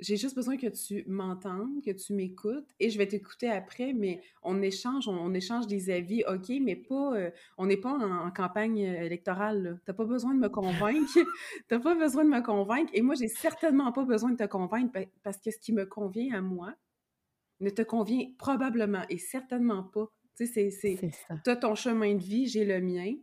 j'ai juste besoin que tu m'entendes, que tu m'écoutes, et je vais t'écouter après, mais on échange, on, on échange des avis, OK, mais pas, euh, on n'est pas en, en campagne euh, électorale, là. T'as pas besoin de me convaincre, t'as pas besoin de me convaincre, et moi, j'ai certainement pas besoin de te convaincre pa- parce que ce qui me convient à moi ne te convient probablement et certainement pas. Tu sais, c'est, c'est, C'est ça. t'as ton chemin de vie, j'ai le mien.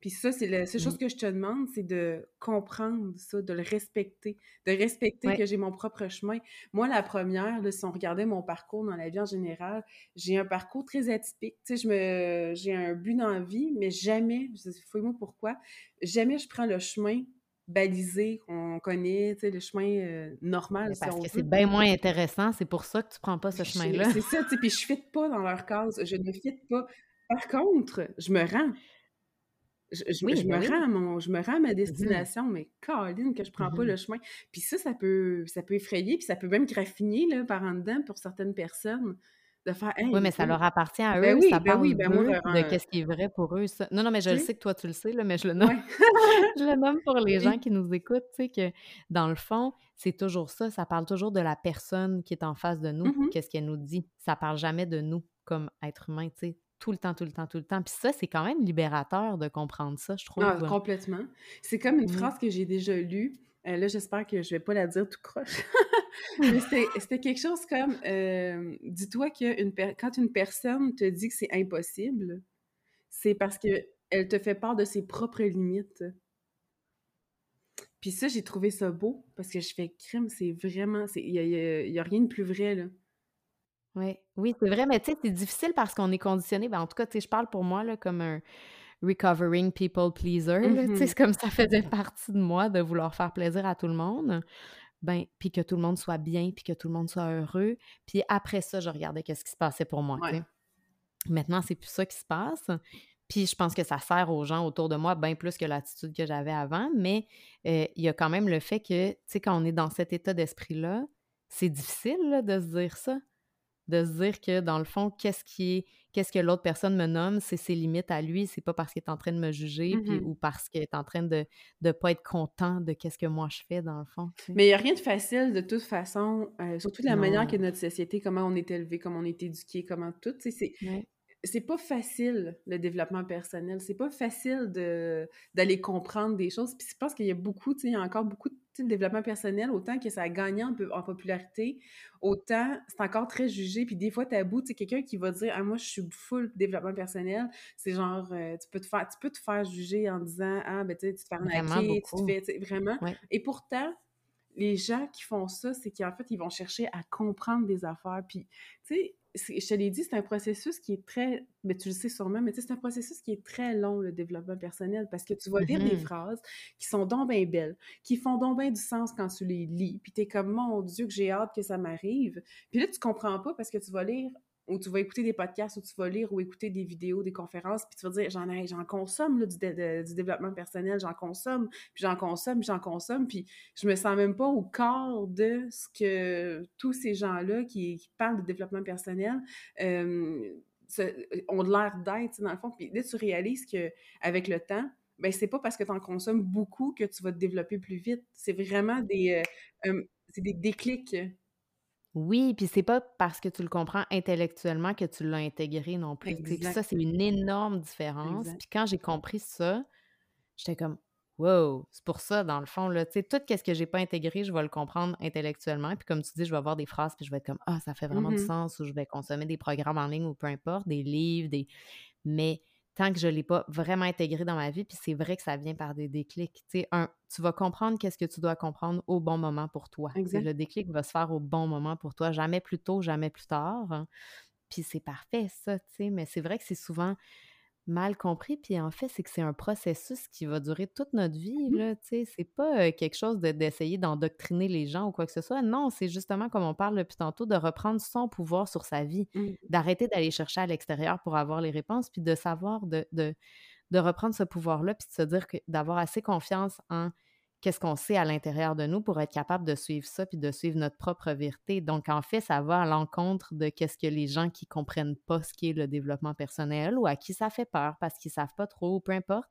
Puis ça, c'est la seule chose Oui. que je te demande, c'est de comprendre ça, de le respecter, de respecter Ouais. que j'ai mon propre chemin. Moi, la première, là, si on regardait mon parcours dans la vie en général, j'ai un parcours très atypique. Tu sais, je me, j'ai un but dans la vie, mais jamais, fouille-moi pourquoi, jamais je prends le chemin balisé qu'on connaît, tu sais, le chemin euh, normal, si parce on que c'est bien moins intéressant, c'est pour ça que tu prends pas ce chemin-là. C'est ça, tu sais, puis je fit pas dans leur case, je ne fit pas. Par contre, je me rends. Je, je- Oui, je me ben oui. rends à mon, je me rends à ma destination, mais Caroline, que je prends pas Mhm. le chemin. Puis ça, ça peut, ça peut effrayer, puis ça peut même graffiner là, par en dedans pour certaines personnes. de faire Oui, mais ça leur appartient à Ben eux, oui, ça ben parle oui, ben moi, de un qu'est-ce qui est vrai pour eux, ça. Non, non, mais je le sais? que toi, tu le sais, là, mais je le nomme Ouais. je le nomme pour les gens qui nous écoutent, tu sais, que dans le fond, c'est toujours ça, ça parle toujours de la personne qui est en face de nous, Mmh mh. qu'est-ce qu'elle nous dit. Ça parle jamais de nous comme être humain, tu sais, tout le temps, tout le temps, tout le temps. Puis ça, c'est quand même libérateur de comprendre ça, je Ah, trouve. complètement. C'est comme une Mmh. phrase que j'ai déjà lue, heu, là, j'espère que je vais pas la dire tout croche, mais c'était quelque chose comme, hem: «Dis-toi per quand une personne te dit que c'est impossible, c'est parce qu'elle te fait part de ses propres limites». Puis ça, j'ai trouvé ça beau parce que je fais: «Crime, c'est vraiment il y a il y a il y a rien de plus vrai, là». Ouais, oui, c'est vrai, mais tu sais, c'est difficile parce qu'on est conditionné, ben, en tout cas, tu sais, je parle pour moi, là, comme un recovering people pleaser, Mmh tu sais, mh. c'est comme ça faisait partie de moi de vouloir faire plaisir à tout le monde, ben, puis que tout le monde soit bien, puis que tout le monde soit heureux, puis après ça, je regardais qu'est-ce qui se passait pour moi, Ouais. Maintenant, c'est plus ça qui se passe, puis je pense que ça sert aux gens autour de moi bien plus que l'attitude que j'avais avant, mais il y a quand même le fait que, tu sais, quand on est dans cet état d'esprit-là, c'est difficile, là, de se dire ça. De se dire que dans le fond, qu'est-ce qui est qu'est-ce que l'autre personne me nomme, c'est ses limites à lui, c'est pas parce qu'il est en train de me juger Mmh puis ou parce qu'il est en train de de pas être content de qu'est-ce que moi je fais dans le fond, tu sais? Mais il y a rien de facile de toute façon, heu, surtout de la manière que notre société, comment on est élevé, comment on est éduqué, comment tout, tu sais, c'est Ouais. c'est pas facile le développement personnel. C'est pas facile de d'aller comprendre des choses. Puis je pense qu'il y a beaucoup, tu sais, il y a encore beaucoup de le développement personnel, autant que ça a gagné en popularité, autant c'est encore très jugé. Puis des fois, tabou, tu sais, quelqu'un qui va dire: «Ah moi, je suis full développement personnel», c'est genre, heu, tu peux te faire tu peux te faire juger en disant: «Ah ben, tu sais, tu te fais arnaquer, tu te fais» vraiment. Ouais. Et pourtant, les gens qui font ça, c'est qu'en fait, ils vont chercher à comprendre des affaires. Puis, tu sais, je te l'ai dit, c'est un processus qui est très ben, tu le sais sûrement, mais tu sais, c'est un processus qui est très long, le développement personnel, parce que tu vas lire des mh. phrases qui sont donc bien belles, qui font donc bien du sens quand tu les lis, puis tu es comme: «Mon Dieu, que j'ai hâte que ça m'arrive». Puis là, tu comprends pas parce que tu vas lire ou tu vas écouter des podcasts ou tu vas lire ou écouter des vidéos, des conférences, puis tu vas dire: «J'en j'en consomme là, du développement personnel, j'en consomme, puis j'en consomme, j'en consomme», puis je me sens même pas au quart de ce que tous ces gens-là qui parlent de développement personnel, hem, se ont l'air d'être, dans le fond. Puis là, tu réalises qu'avec le temps, ben, c'est pas parce que tu en consommes beaucoup que tu vas te développer plus vite. C'est vraiment des, heu, hem, c'est des déclics. Oui, puis c'est pas parce que tu le comprends intellectuellement que tu l'as intégré non plus, ça, c'est une énorme différence. Exact. Puis quand j'ai compris ça, j'étais comme: «Wow!» c'est pour ça dans le fond, là, tu sais, tout qu'est-ce que j'ai pas intégré, je vais le comprendre intellectuellement. Puis comme tu dis, je vais avoir des phrases, puis je vais être comme: «Ah, ça fait vraiment Mmh du mh. sens» ou je vais consommer des programmes en ligne ou peu importe, des livres, des mais tant que je l'ai pas vraiment intégré dans ma vie, puis c'est vrai que ça vient par des déclics, tu sais, un, tu vas comprendre qu'est-ce que tu dois comprendre au bon moment pour toi. Exact. le déclic va se faire au bon moment pour toi, jamais plus tôt, jamais plus tard, hein. Puis c'est parfait ça, tu sais, mais c'est vrai que c'est souvent mal compris, puis en fait, c'est que c'est un processus qui va durer toute notre vie, Mmh. là, tu sais. C'est pas, quelque chose de d'essayer d'endoctriner les gens ou quoi que ce soit. Non, c'est justement comme on parle depuis tantôt, de reprendre son pouvoir sur sa vie, Mmh. d'arrêter d'aller chercher à l'extérieur pour avoir les réponses, puis de savoir de de de reprendre ce pouvoir-là, puis de se dire que d'avoir assez confiance en qu'est-ce qu'on sait à l'intérieur de nous pour être capable de suivre ça, puis de suivre notre propre vérité? Donc en fait, ça va à l'encontre de qu'est-ce que les gens qui comprennent pas ce qu'est le développement personnel ou à qui ça fait peur parce qu'ils savent pas trop ou peu importe,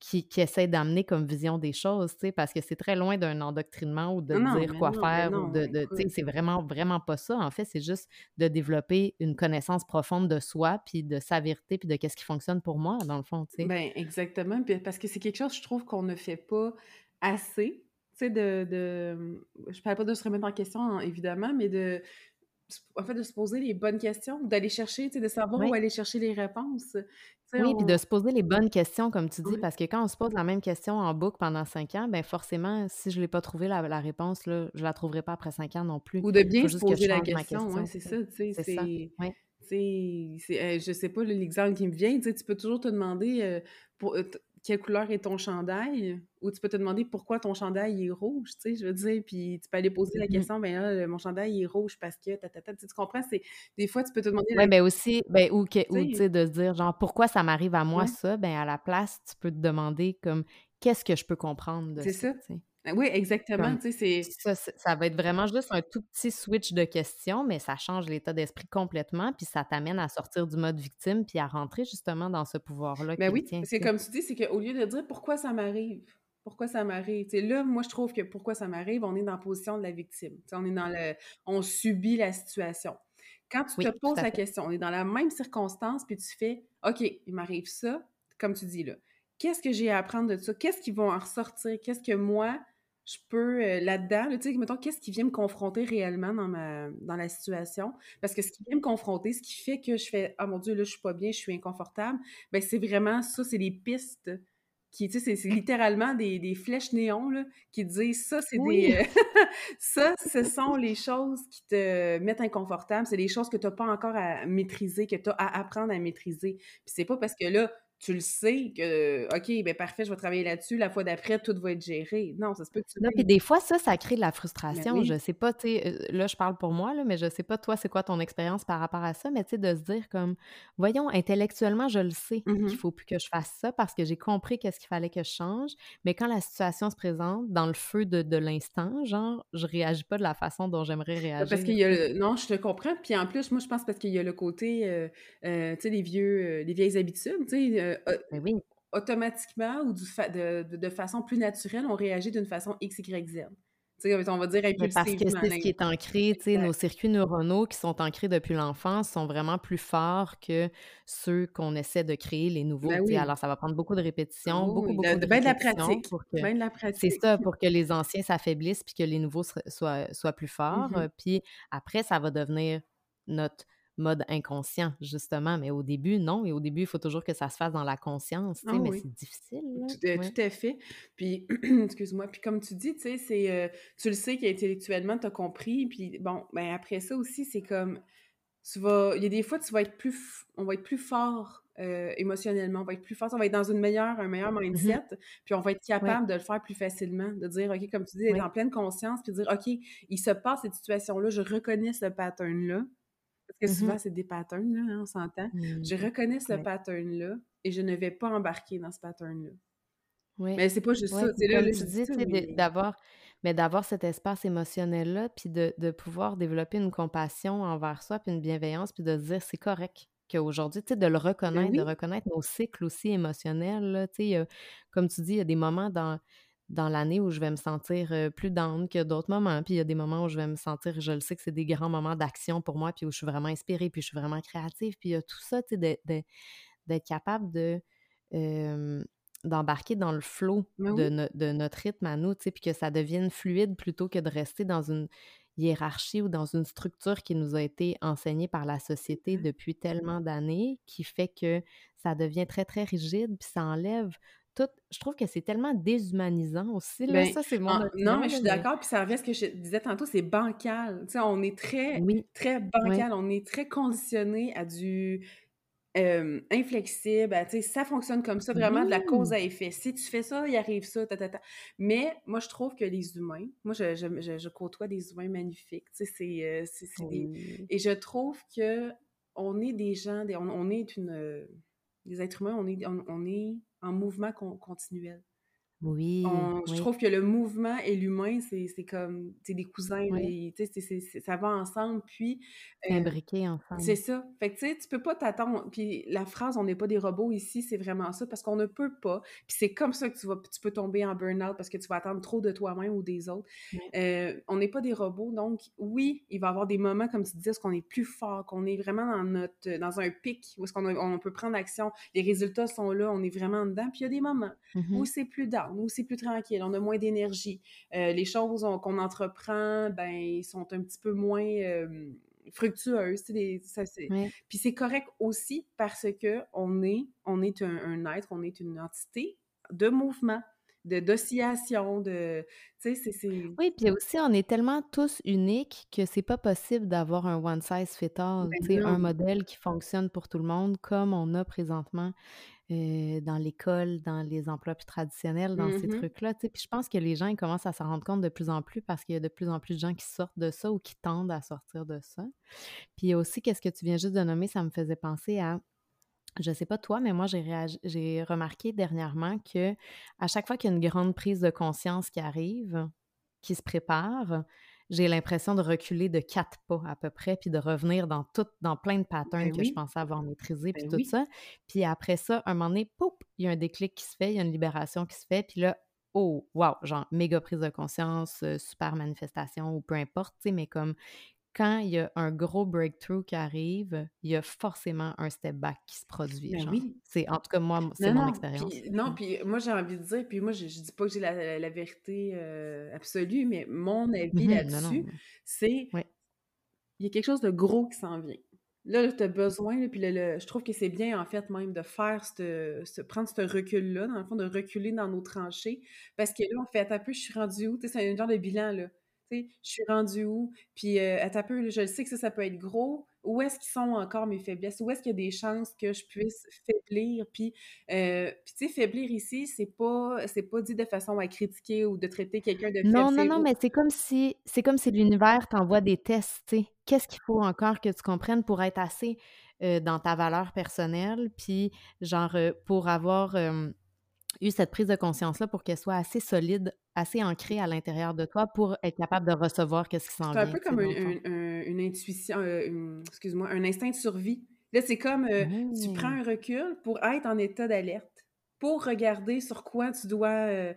qui qui essaient d'amener comme vision des choses, tu sais, parce que c'est très loin d'un endoctrinement ou de Non, dire quoi non, faire ou de de tu sais, écoute. c'est vraiment, vraiment pas ça. En fait, c'est juste de développer une connaissance profonde de soi, puis de sa vérité, puis de qu'est-ce qui fonctionne pour moi, dans le fond, tu sais. Ben, exactement, puis parce que c'est quelque chose, je trouve, qu'on ne fait pas assez, tu sais, de de, je parle pas de se remettre en question, hein, évidemment, mais de en fait, de se poser les bonnes questions, d'aller chercher, tu sais, de savoir où aller chercher les réponses. Oui, puis de se poser les bonnes questions, comme tu dis, ouais, parce que quand on se pose la même question en boucle pendant 5 ans, ben forcément, si je l'ai pas trouvé la la réponse, là, je la trouverai pas après 5 ans non plus. ou de bien se juste que je poser la ma question, ouais, question, c'est ça, tu sais, C'est ça. c'est, heu, je sais pas, l'exemple qui me vient, tu sais, tu peux toujours te demander, heu, pour, heu, t quelle couleur est ton chandail? Ou tu peux te demander pourquoi ton chandail est rouge, tu sais, je veux dire, puis tu peux aller poser la Mmh mh. question: «Ben là, mon chandail est rouge parce que ta ta ta», tu comprends? C'est des fois, tu peux te demander Ouais, ben aussi, ben ou tu sais de se dire genre: «Pourquoi ça m'arrive à moi ouais, ça?» ben à la place, tu peux te demander comme: «Qu'est-ce que je peux comprendre de c'est ça?» ça. Sais. Oui, exactement, Comme c'est ça ça va être vraiment juste un tout petit switch de questions, mais ça change l'état d'esprit complètement, puis ça t'amène à sortir du mode victime, puis à rentrer justement dans ce pouvoir-là Ben oui, sais. comme tu dis, c'est qu'au lieu de dire: «Pourquoi ça m'arrive? Pourquoi ça m'arrive?» là, moi, je trouve que pourquoi ça m'arrive, on est dans la position de la victime. On est dans le on subit la situation. Quand tu te Oui, poses la question, on est dans la même circonstance, puis tu fais: «OK, il m'arrive ça», comme tu dis là. Qu'est-ce que j'ai à apprendre de ça? Qu'est-ce qui va en ressortir? Qu'est-ce que moi, je peux, heu, là-dedans, là, tu sais, mettons, qu'est-ce qui vient me confronter réellement dans ma dans la situation? Parce que ce qui vient me confronter, ce qui fait que je fais: «Ah mon Dieu, là, je suis pas bien, je suis inconfortable», ben, c'est vraiment ça, c'est des pistes qui, tu sais, c'est littéralement des des flèches néons, là, qui disent: «Ça, c'est Oui! des, heu, ça, ce sont les choses qui te mettent inconfortable, c'est des choses que tu as pas encore à maîtriser, que tu as à apprendre à maîtriser». Puis c'est pas parce que là, tu le sais que, OK, ben parfait, je vais travailler là-dessus, la fois d'après, tout va être géré. Non, ça se peut que tu Non, puis des fois, ça, ça crée de la Ben frustration. Je oui. sais pas, tu sais, heu, là, je parle pour moi, là, mais je sais pas toi, c'est quoi ton expérience par rapport à ça, mais tu sais, de se dire comme: «Voyons, intellectuellement, je le sais Mmh qu'il mh. faut plus que je fasse ça parce que j'ai compris qu'est-ce qu'il fallait que je change», mais quand la situation se présente dans le feu de de l'instant, genre, je réagis pas de la façon dont j'aimerais Ben, parce qu'il réagir, y a le non, je te comprends, puis en plus, moi, je pense parce qu'il y a le côté, heu heu, tu sais, les vieux, les vieilles habitudes, tu sais, au Ben oui. automatiquement ou du fa de de de façon plus naturelle, on réagit d'une façon X, Y, Z. On va dire Mais parce que c'est ce qui est ancré, nos circuits neuronaux qui sont ancrés depuis l'enfance sont vraiment plus forts que ceux qu'on essaie de créer, les nouveaux, Ben oui. Alors ça va prendre beaucoup de répétitions, beaucoup, oui, beaucoup de de ben de la répétitions pratique, ben c'est ça, pour que les anciens s'affaiblissent puis que les nouveaux soient soient plus forts, mh. heu, puis après ça va devenir notre mode inconscient, justement, mais au début, non et au début, il faut toujours que ça se fasse dans la conscience, tu Ah sais, mais oui. c'est difficile, là. Tout à Ouais. tout à fait. Puis excuse-moi, puis comme tu dis, tu sais, c'est, heu, tu le sais qu'intellectuellement, tu as compris, puis bon, ben, après ça aussi, c'est comme tu vas il y a des fois, tu vas être plus on va être plus fort, heu, émotionnellement, on va être plus fort, on va être dans une meilleure un meilleur Mmh mh. mindset, puis on va être Ouais. capable de le faire plus facilement, de dire, OK, comme tu dis, Ouais. en pleine conscience, puis de dire: «OK, il se passe cette situation-là, je reconnais ce pattern-là». Parce que Mmh souvent, c'est des patterns, là, hein, on s'entend. Mmh Je reconnais ce Ouais. pattern-là et je ne vais pas embarquer dans ce pattern-là. Ouais. Mais c'est pas juste ça, Ouais, là comme là, tu dis mais d'avoir mais d'avoir cet espace émotionnel-là, puis de de pouvoir développer une compassion envers soi, puis une bienveillance, puis de se dire: «C'est correct qu'aujourd'hui», tu sais, de le Ben reconnaître, de oui. reconnaître nos cycles aussi émotionnels, là, tu sais, comme tu dis, il y a des moments dans dans l'année où je vais me sentir, plus down que d'autres moments, puis il y a des moments où je vais me sentir je le sais que c'est des grands moments d'action pour moi, puis où je suis vraiment inspirée, puis je suis vraiment créative, puis il y a tout ça, tu sais, d'être capable de, d'embarquer dans le Ben de oui. no de notre rythme à nous, tu sais, puis que ça devienne fluide plutôt que de rester dans une hiérarchie ou dans une structure qui nous a été enseignée par la société depuis tellement d'années, qui fait que ça devient très, très rigide, puis ça enlève tout je trouve que c'est tellement déshumanisant aussi, là, Ben, ça, c'est mon en non, mais je suis d'accord, puis ça revient à ce que je disais tantôt, c'est bancal. Tu sais, on est très, Oui. très bancal, on est très conditionnés à du, inflexible, à tu sais, ça fonctionne comme ça, vraiment de la cause à effet. Si tu fais ça, il arrive ça, ta ta ta. Mais moi, je trouve que les humains moi, je je je je côtoie des humains magnifiques, tu sais, c'est, heu, c'est des et je trouve qu'on est des gens, des on on est une, des êtres humains, on est on on est en mouvement con continuel. Oui, On je trouve que le mouvement et l'humain, c'est comme c'est des cousins, ça va ensemble, puis, heu imbriqué c'est ensemble. ça. Fait que, tu sais, tu peux pas t'attendre puis la phrase: «On n'est pas des robots ici», c'est vraiment ça, parce qu'on ne peut pas, puis c'est comme ça que tu vas tu peux tomber en burn-out parce que tu vas attendre trop de toi-même ou des autres. Heu, on n'est pas des robots, donc oui, il va y avoir des moments, comme tu disais, qu'on est plus fort, qu'on est vraiment dans notre dans un pic, où est-ce qu'on on peut prendre action, les résultats sont là, on est vraiment dedans, puis il y a des moments Mmh où c'est plus down, où c'est plus tranquille, on a moins d'énergie. Heu, les choses on qu'on entreprend, ben, sont un petit peu moins, hem, fructueuses, ça c'est puis c'est correct aussi parce qu'on est on est un un être, on est une entité de mouvement, de d'oscillation, de tu sais, c'est c'est Oui, puis aussi, on est tellement tous uniques que c'est pas possible d'avoir un one size fit all, Ben tu sais, un modèle qui fonctionne pour tout le monde comme on a présentement, dans l'école, dans les emplois plus traditionnels, dans Mmh ces trucs-là. Puis je pense que les gens, ils commencent à s'en rendre compte de plus en plus parce qu'il y a de plus en plus de gens qui sortent de ça ou qui tendent à sortir de ça. Puis aussi, qu'est-ce que tu viens juste de nommer, ça me faisait penser à je sais pas toi, mais moi, j'ai j'ai remarqué dernièrement que à chaque fois qu'il y a une grande prise de conscience qui arrive, qui se prépare, j'ai l'impression de reculer de quatre pas à peu près, puis de revenir dans tout, dans plein de patterns Ben que je pensais avoir maîtrisés, puis ben tout oui. ça. Puis après ça, un moment donné, poup, il y a un déclic qui se fait, il y a une libération qui se fait, puis là, oh, wow, genre méga prise de conscience, euh, super manifestation ou peu importe, tu sais, mais comme quand il y a un gros breakthrough qui arrive, il y a forcément un step back qui se produit, Ben oui. C'est, en tout cas, moi, c'est mon non, expérience. non, puis moi, j'ai envie de dire, puis moi, je, je dis pas que j'ai la, la- la vérité euh, absolue, mais mon avis non, non. là-dessus, c'est Ouais. il y a quelque chose de gros qui s'en vient. Là, tu as besoin, là, puis le- le- je trouve que c'est bien, en fait, même de faire, ce, ce- prendre ce recul-là, dans le fond, de reculer dans nos tranchées, parce que là, on fait, un peu, je suis rendu où? Tu sais, c'est un genre de bilan, là. Je suis rendu où? Puis, euh, un peu, je sais que ça, ça peut être gros. Où est-ce qu'ils sont encore mes faiblesses? Où est-ce qu'il y a des chances que je puisse faiblir? Puis, euh, puis tu sais, faiblir ici, c'est pas, c'est pas dit de façon à critiquer ou de traiter quelqu'un de. Non, non, non, mais c'est comme si c'est comme si l'univers t'envoie des tests, tu sais. Qu'est-ce qu'il faut encore que tu comprennes pour être assez euh, dans ta valeur personnelle, puis genre euh, pour avoir eu cette prise de conscience-là pour qu'elle soit assez solide, assez ancrée à l'intérieur de toi pour être capable de recevoir qu'est-ce qui s'en C'est un vient, peu comme un- un- une intuition, euh, excuse-moi, un instinct de survie. Là, c'est comme euh, tu prends Oh. un recul pour être en état d'alerte, pour regarder sur quoi tu dois euh,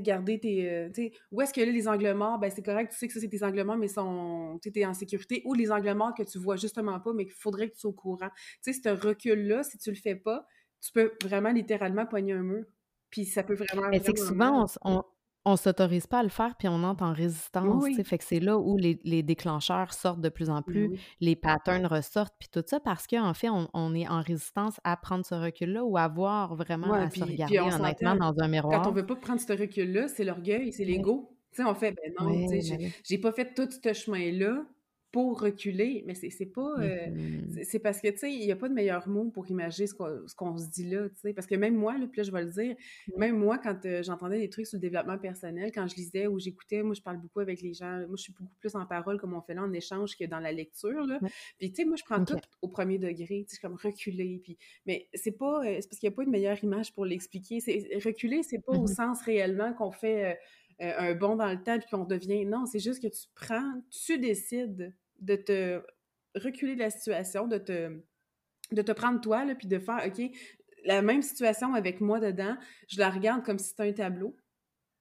garder tes. euh, sais, où est-ce que là, les angles morts, ben c'est correct, tu sais que ça, c'est tes angles morts, mais sont, tu es en sécurité, ou les angles morts que tu vois justement pas, mais qu'il faudrait que tu sois au courant. Tu sais, ce recul-là, si tu le fais pas, tu peux vraiment littéralement pogner un mur. Puis ça peut vraiment, Mais c'est que souvent, on, on, on s'autorise pas à le faire, puis on entre en résistance, oui. Fait que c'est là où les, les déclencheurs sortent de plus en Ben plus, oui. les patterns ressortent, puis tout ça, parce qu'en fait, on, on est en résistance à prendre ce recul-là ou à voir vraiment, Ouais, à se puis, regarder on honnêtement dans un quand on miroir. veut pas prendre ce recul-là, c'est l'orgueil, c'est l'ego. Tu sais, on fait, ben non, ben j'ai pas fait tout ce chemin-là pour reculer, mais c'est c'est pas... euh, Mhm. c'est parce que, tu sais, il y a pas de meilleur mot pour imaginer ce qu'on ce qu'on se dit là, tu sais, parce que même moi, là, puis là, je vais le dire, même moi, quand euh, j'entendais des trucs sur le développement personnel, quand je lisais ou j'écoutais, moi, je parle beaucoup avec les gens, moi, je suis beaucoup plus en parole, comme on fait là, en échange, que dans la lecture, là. Puis, tu sais, moi, je prends tout au premier degré, tu sais, comme reculer, puis... Mais c'est pas... euh, c'est parce qu'il y a pas une meilleure image pour l'expliquer. C'est Reculer, c'est pas au Mhm. sens réellement qu'on fait... un bond dans le temps puis qu'on devient. Non, c'est juste que tu prends, tu décides de te reculer de la situation, de te, prendre toi, là, puis de faire, OK, la même situation avec moi dedans, je la regarde comme si c'était un tableau.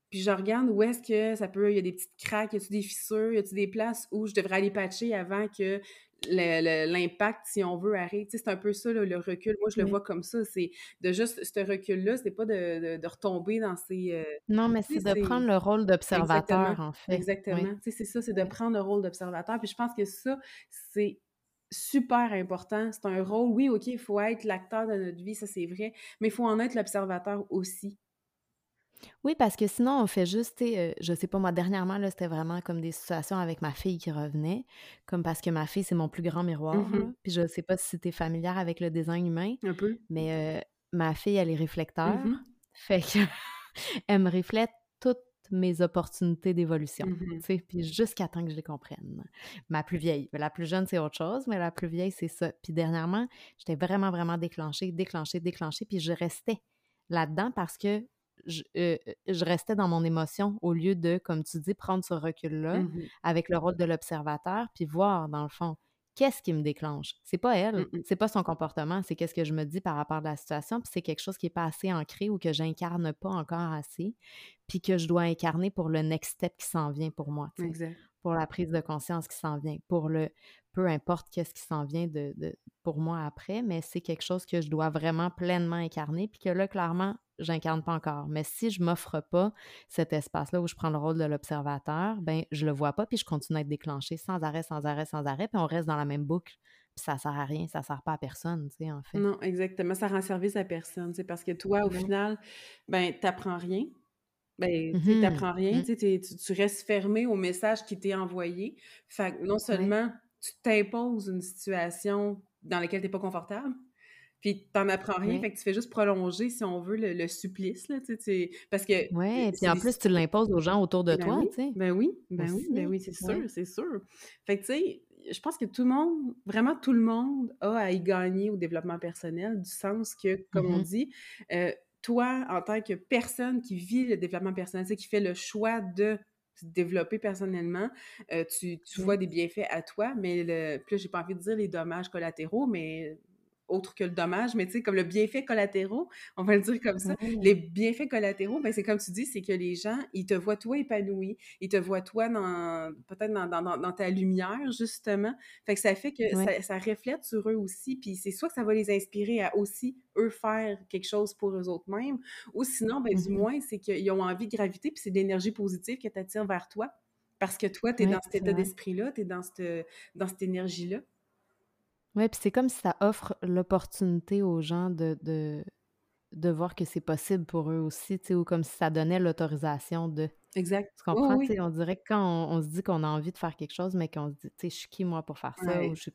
Puis je regarde où est-ce que ça peut, il y a des petites craques, y a-tu des fissures, y a-tu des places où je devrais aller patcher avant que l'impact, si on veut, arrive. Tu sais, c'est un peu ça, là, le recul. Moi, je le vois comme ça. C'est de juste, ce recul-là, c'est pas de, de- de retomber dans ces... euh, Non, mais c'est de prendre le rôle d'observateur, en fait. Oui. exactement. Tu sais, c'est ça, c'est de prendre le rôle d'observateur. Puis je pense que ça, c'est super important. C'est un rôle, oui, OK, il faut être l'acteur de notre vie, ça c'est vrai, mais il faut en être l'observateur aussi. Oui, parce que sinon, on fait juste, euh, je sais pas, moi, dernièrement, là, c'était vraiment comme des situations avec ma fille qui revenait, comme parce que ma fille, c'est mon plus grand miroir, là. Mhm. Puis je sais pas si tu es familière avec le design humain, Un peu. mais euh, ma fille, elle est réflecteur. Mhm. Fait que elle me reflète toutes mes opportunités d'évolution, Mhm. tu sais, puis jusqu'à temps que je les comprenne. Ma plus vieille. La plus jeune, c'est autre chose, mais la plus vieille, c'est ça. Puis dernièrement, j'étais vraiment, vraiment déclenchée, déclenchée, déclenchée, puis je restais là-dedans parce que je, euh, je restais dans mon émotion au lieu de, comme tu dis, prendre ce recul-là Mhm. avec le rôle de l'observateur, puis voir, dans le fond, qu'est-ce qui me déclenche. C'est pas elle, Mhm. c'est pas son comportement, c'est qu'est-ce que je me dis par rapport à la situation, puis c'est quelque chose qui est pas assez ancré ou que j'incarne pas encore assez, puis que je dois incarner pour le next step qui s'en vient pour moi, Exact. Pour la prise de conscience qui s'en vient, pour le peu importe qu'est-ce qui s'en vient de, de- pour moi après, mais c'est quelque chose que je dois vraiment pleinement incarner, puis que là, clairement, j'incarne pas encore. Mais si je m'offre pas cet espace-là où je prends le rôle de l'observateur, ben je le vois pas, puis je continue à être déclenchée sans arrêt, sans arrêt, sans arrêt, puis on reste dans la même boucle, puis ça sert à rien, ça sert pas à personne, tu sais, en fait. Non, exactement. Ça rend service à personne, c'est parce que toi, au final, ben, t'apprends rien. Ben, tu t'apprends rien, Mm. tu tu, tu restes fermé au message qui t'est envoyé. Fait que non Ouais. seulement tu t'imposes une situation dans laquelle t'es pas confortable, puis t'en apprends rien, Ouais. fait que tu fais juste prolonger, si on veut, le, le supplice, là, tu sais, parce que Ouais, puis en plus, tu l'imposes aux gens autour de Ben toi, oui, tu sais, ben oui, ben oui, ben oui, c'est Ouais. sûr, c'est sûr. Fait que, tu sais, je pense que tout le monde, vraiment tout le monde, a à y gagner au développement personnel, du sens que, comme on Mmh dit, euh, toi, en tant que personne qui vit le développement personnel, qui fait le choix de se développer personnellement, euh, tu, tu vois des bienfaits à toi, mais le, plus j'ai pas envie de dire les dommages collatéraux, mais autre que le dommage, mais tu sais, comme le bienfait collatéraux, on va le dire comme ça. Les bienfaits collatéraux, ben, c'est comme tu dis, c'est que les gens, ils te voient toi épanoui, ils te voient toi dans, peut-être dans, dans, dans, ta lumière, justement. Fait que ça fait que ça, ça, reflète sur eux aussi, puis c'est soit que ça va les inspirer à aussi, eux, faire quelque chose pour eux autres mêmes, ou sinon, ben, du mm-hmm. moins, c'est qu'ils ont envie de graviter, puis c'est de l'énergie positive que tu attires vers toi, parce que toi, tu es dans cet état d'esprit-là, tu es dans cette, dans cette énergie-là. Oui, puis c'est comme si ça offre l'opportunité aux gens de, de, de voir que c'est possible pour eux aussi, tu sais, ou comme si ça donnait l'autorisation de. Exact. Tu comprends? On dirait que quand on, se dit qu'on a envie de faire quelque chose, mais qu'on se dit, tu sais, je suis qui moi pour faire ça? Ou je suis...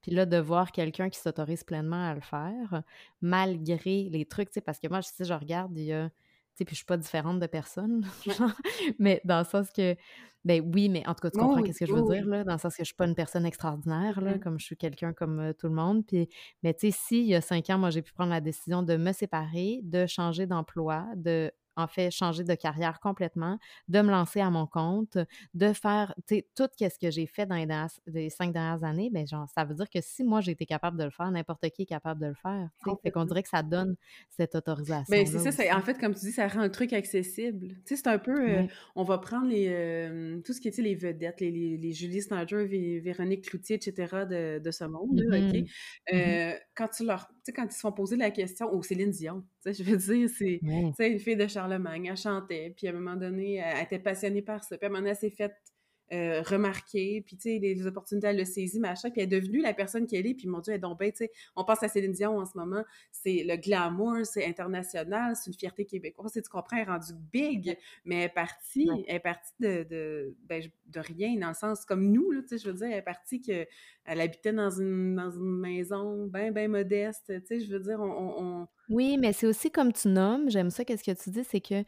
Puis là, de voir quelqu'un qui s'autorise pleinement à le faire, malgré les trucs, tu sais, parce que moi, si je regarde, il y a. Tu sais, puis je suis pas différente de personne, mais dans le sens que ben oui, mais en tout cas, tu comprends qu'est-ce que je veux dire, là, dans le sens que je suis pas une personne extraordinaire, là, mmh. comme je suis quelqu'un comme tout le monde. Puis, mais tu sais, si il y a cinq ans, moi, j'ai pu prendre la décision de me séparer, de changer d'emploi, de en fait, changer de carrière complètement, de me lancer à mon compte, de faire, tu sais, tout ce que j'ai fait dans les, cinq dernières années, ben genre, ça veut dire que si moi, j'ai été capable de le faire, n'importe qui est capable de le faire. Fait qu'on dirait que ça donne cette autorisation Ben c'est ça, en fait, comme tu dis, ça rend un truc accessible. Tu sais, c'est un peu, euh, on va prendre les, euh, tout ce qui est, les vedettes, les, les, Julie Snyder, Véronique Cloutier, etc. de, de ce monde, OK? Mm-hmm. Mm-hmm. Euh, quand tu leur, tu sais, quand ils se font poser la question, ou Céline Dion, tu sais, je veux dire, c'est, tu sais, une fille de Charlemagne, elle chantait, puis à un moment donné, elle, était passionnée par ça, puis à un moment donné, elle s'est faite euh, remarquer, puis tu sais, les, opportunités, elle le saisit, machin, puis elle est devenue la personne qu'elle est, puis mon Dieu, elle est donc tu sais, on pense à Céline Dion en ce moment, c'est le glamour, c'est international, c'est une fierté québécoise, tu comprends, elle est rendue big, mais elle est partie, elle est partie de, de, ben, de rien, dans le sens, comme nous, là, tu sais, je veux dire, elle est partie qu'elle habitait dans une, dans une maison bien, bien modeste, tu sais, je veux dire, on... on... Oui, mais c'est aussi comme tu nommes, j'aime ça, qu'est-ce que tu dis, c'est que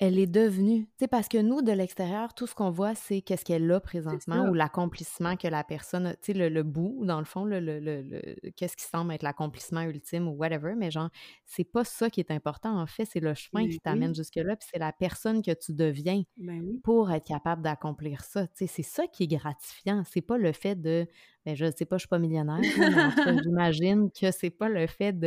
elle est devenue. Sais, parce que nous, de l'extérieur, tout ce qu'on voit, c'est qu'est-ce qu'elle a présentement ou l'accomplissement que la personne a. Tu sais, le, bout, dans le fond, le, le, qu'est-ce qui semble être l'accomplissement ultime ou whatever. Mais genre, c'est pas ça qui est important. En fait, c'est le chemin qui t'amène jusque-là. Puis c'est la personne que tu deviens ben pour être capable d'accomplir ça. Tu sais, c'est ça qui est gratifiant. C'est pas le fait de ben, je ne sais pas, je suis pas millionnaire, mais j'imagine que c'est pas le fait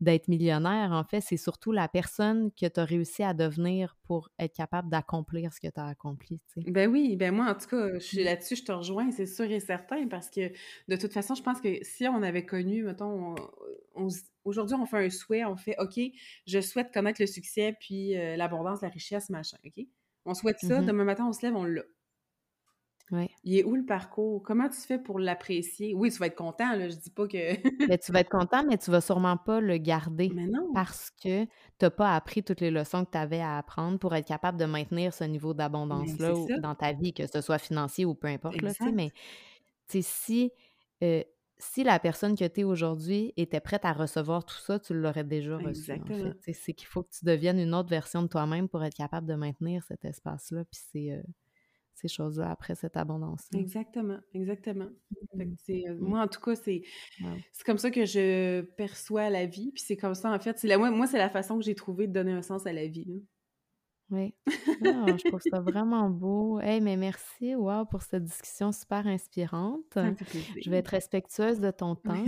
d'être millionnaire. En fait, c'est surtout la personne que tu as réussi à devenir pour être capable d'accomplir ce que tu as accompli. Ben oui, ben moi, en tout cas, je mmh. là-dessus, je te rejoins, c'est sûr et certain, parce que de toute façon, je pense que si on avait connu, mettons, aujourd'hui, on fait un souhait, on fait OK, je souhaite connaître le succès, puis euh, l'abondance, la richesse, machin, OK? On souhaite ça, mmh demain matin, on se lève, on l'a. Il est où le parcours? Comment tu fais pour l'apprécier? Oui, tu vas être content, là, je dis pas que... mais tu vas être content, mais tu vas sûrement pas le garder. Mais non! Parce que tu n'as pas appris toutes les leçons que tu avais à apprendre pour être capable de maintenir ce niveau d'abondance-là dans ta vie, que ce soit financier ou peu importe. Là, mais si, euh, si la personne que tu es aujourd'hui était prête à recevoir tout ça, tu l'aurais déjà reçu. En fait. C'est qu'il faut que tu deviennes une autre version de toi-même pour être capable de maintenir cet espace-là. Puis c'est... Euh, ces choses-là après cette abondance. -là. Exactement, exactement. Euh, mmh. moi, en tout cas, c'est comme ça que je perçois la vie. Puis c'est comme ça, en fait, la, moi, moi c'est la façon que j'ai trouvé de donner un sens à la vie. Oui. je trouve ça vraiment beau. Hey, mais merci, wow, pour cette discussion super inspirante. Je vais être respectueuse de ton temps.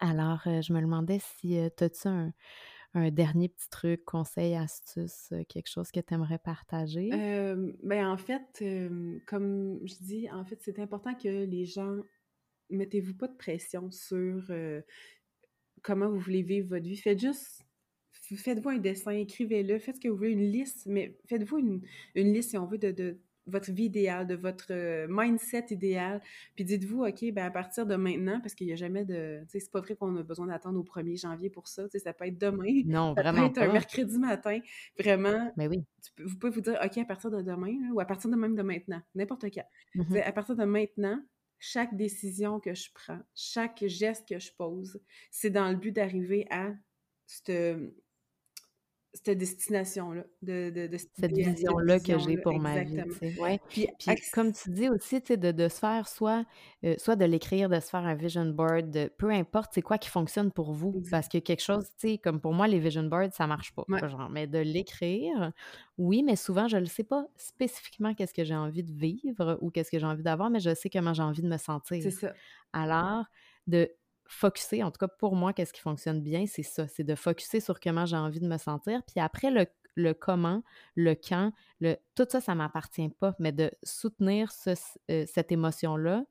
Alors, euh, je me demandais si euh, as-tu un, un dernier petit truc, conseil, astuce, euh, quelque chose que tu aimerais partager? Ben en fait, comme je dis, en fait, c'est important que les gens, mettez-vous pas de pression sur comment vous voulez vivre votre vie. Faites juste, faites-vous un dessin, écrivez-le, faites ce que vous voulez, une liste, mais faites-vous une, une, liste, si on veut, de votre vie idéale, de votre euh, mindset idéal. Puis dites-vous, OK, ben à partir de maintenant, parce qu'il n'y a jamais de. Tu sais, c'est pas vrai qu'on a besoin d'attendre au 1er janvier pour ça. Tu sais, ça peut être demain. Non, ça vraiment. peut être un mercredi matin. Vraiment. Mais oui. vous pouvez vous dire, OK, à partir de demain, ou à partir de même de maintenant, n'importe quand. Mm-hmm. À partir de maintenant, chaque décision que je prends, chaque geste que je pose, c'est dans le but d'arriver à cette cette destination-là, de, de, de cette vision-là que j'ai pour ma vie. Ouais. Puis, comme tu dis aussi, de, de se faire soit, euh, soit de l'écrire, de se faire un vision board, peu importe c'est quoi qui fonctionne pour vous. Parce que quelque chose, tu sais, comme pour moi, les vision boards, ça marche pas. Genre, mais de l'écrire, oui, mais souvent, je ne sais pas spécifiquement qu'est-ce que j'ai envie de vivre ou qu'est-ce que j'ai envie d'avoir, mais je sais comment j'ai envie de me sentir. C'est ça. Alors, de focuser, en tout cas pour moi, qu'est-ce qui fonctionne bien, c'est ça, c'est de focuser sur comment j'ai envie de me sentir. Puis après, le, le comment, le quand, le, tout ça, ça ne m'appartient pas, mais de soutenir euh, cette émotion-là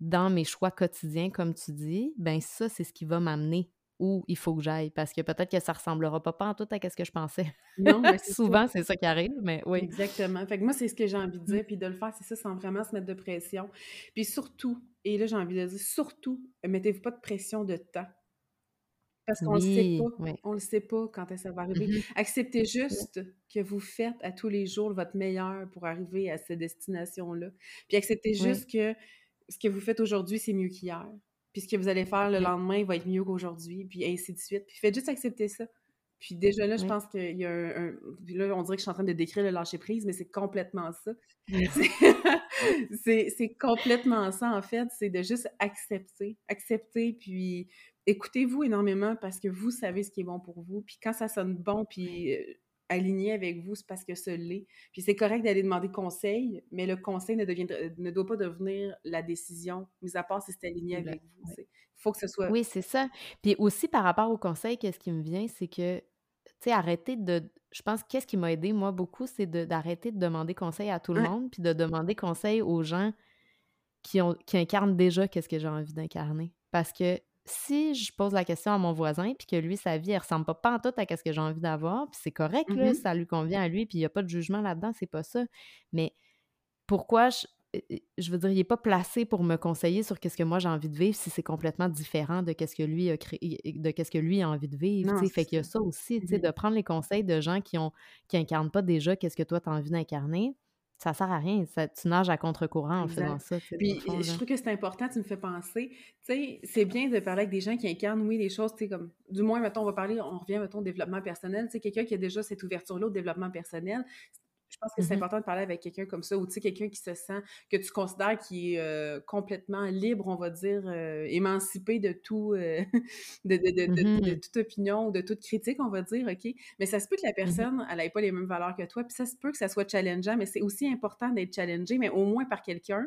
dans mes choix quotidiens, comme tu dis, ben ça, c'est ce qui va m'amener où il faut que j'aille parce que peut-être que ça ressemblera pas, pas en tout à ce que je pensais. Non, mais Souvent, c'est ça qui arrive, mais oui. Exactement. Fait que moi, c'est ce que j'ai envie de dire, mmh. puis de le faire, c'est ça, sans vraiment se mettre de pression. Puis surtout, et là, j'ai envie de dire, surtout, mettez-vous pas de pression de temps. Parce qu'on ne le sait pas. On le sait pas quand ça va arriver. Mmh Acceptez juste que vous faites à tous les jours votre meilleur pour arriver à cette destination-là. Puis acceptez juste que ce que vous faites aujourd'hui, c'est mieux qu'hier. Puis ce que vous allez faire le lendemain va être mieux qu'aujourd'hui, puis ainsi de suite. Puis faites juste accepter ça. Puis déjà là, je pense qu'il y a un, Puis là, on dirait que je suis en train de décrire le lâcher-prise, mais c'est complètement ça. c'est complètement ça, en fait. C'est de juste accepter. Accepter, puis écoutez-vous énormément parce que vous savez ce qui est bon pour vous. Puis quand ça sonne bon, puis euh, aligné avec vous, c'est parce que ce l'est. Puis c'est correct d'aller demander conseil, mais le conseil ne, devient, ne doit pas devenir la décision, mis à part si c'est aligné avec vous. Il faut que ce soit. Oui, c'est ça. Puis aussi par rapport au conseil, qu'est-ce qui me vient, c'est que, sais, arrêter de. Je pense que qu'est-ce qui m'a aidé, moi, beaucoup, c'est d'arrêter de, demander conseil à tout le monde, puis de demander conseil aux gens qui, ont, qui incarnent déjà qu'est-ce que j'ai envie d'incarner. Parce que si je pose la question à mon voisin, puis que lui, sa vie, elle ressemble pas, tout à ce que j'ai envie d'avoir, puis c'est correct, là, mmh ça lui convient à lui, puis il n'y a pas de jugement là-dedans, c'est pas ça. Mais pourquoi je, je veux dire, il n'est pas placé pour me conseiller sur qu'est-ce que moi j'ai envie de vivre si c'est complètement différent de qu'est-ce que lui a créé, de qu'est-ce que lui a envie de vivre. fait qu'il y a ça aussi, mmh de prendre les conseils de gens qui ont qui incarnent pas déjà qu'est-ce que toi tu as envie d'incarner ça sert à rien. Ça, tu nages à contre-courant en faisant ça. Puis je trouve que c'est important, tu me fais penser. Tu sais, c'est bien de parler avec des gens qui incarnent, oui, les choses, tu sais, comme, du moins, mettons, on va parler, on revient, mettons, au développement personnel. Tu sais, quelqu'un qui a déjà cette ouverture-là au développement personnel, pense que c'est mmh important de parler avec quelqu'un comme ça, ou tu sais, quelqu'un qui se sent, que tu considères qui est euh, complètement libre, on va dire, euh, émancipé de tout, euh, de, de, mmh toute opinion, ou de toute critique, on va dire, OK? Mais ça se peut que la mmh personne, elle n'ait pas les mêmes valeurs que toi, puis ça se peut que ça soit challengeant, mais c'est aussi important d'être challengé, mais au moins par quelqu'un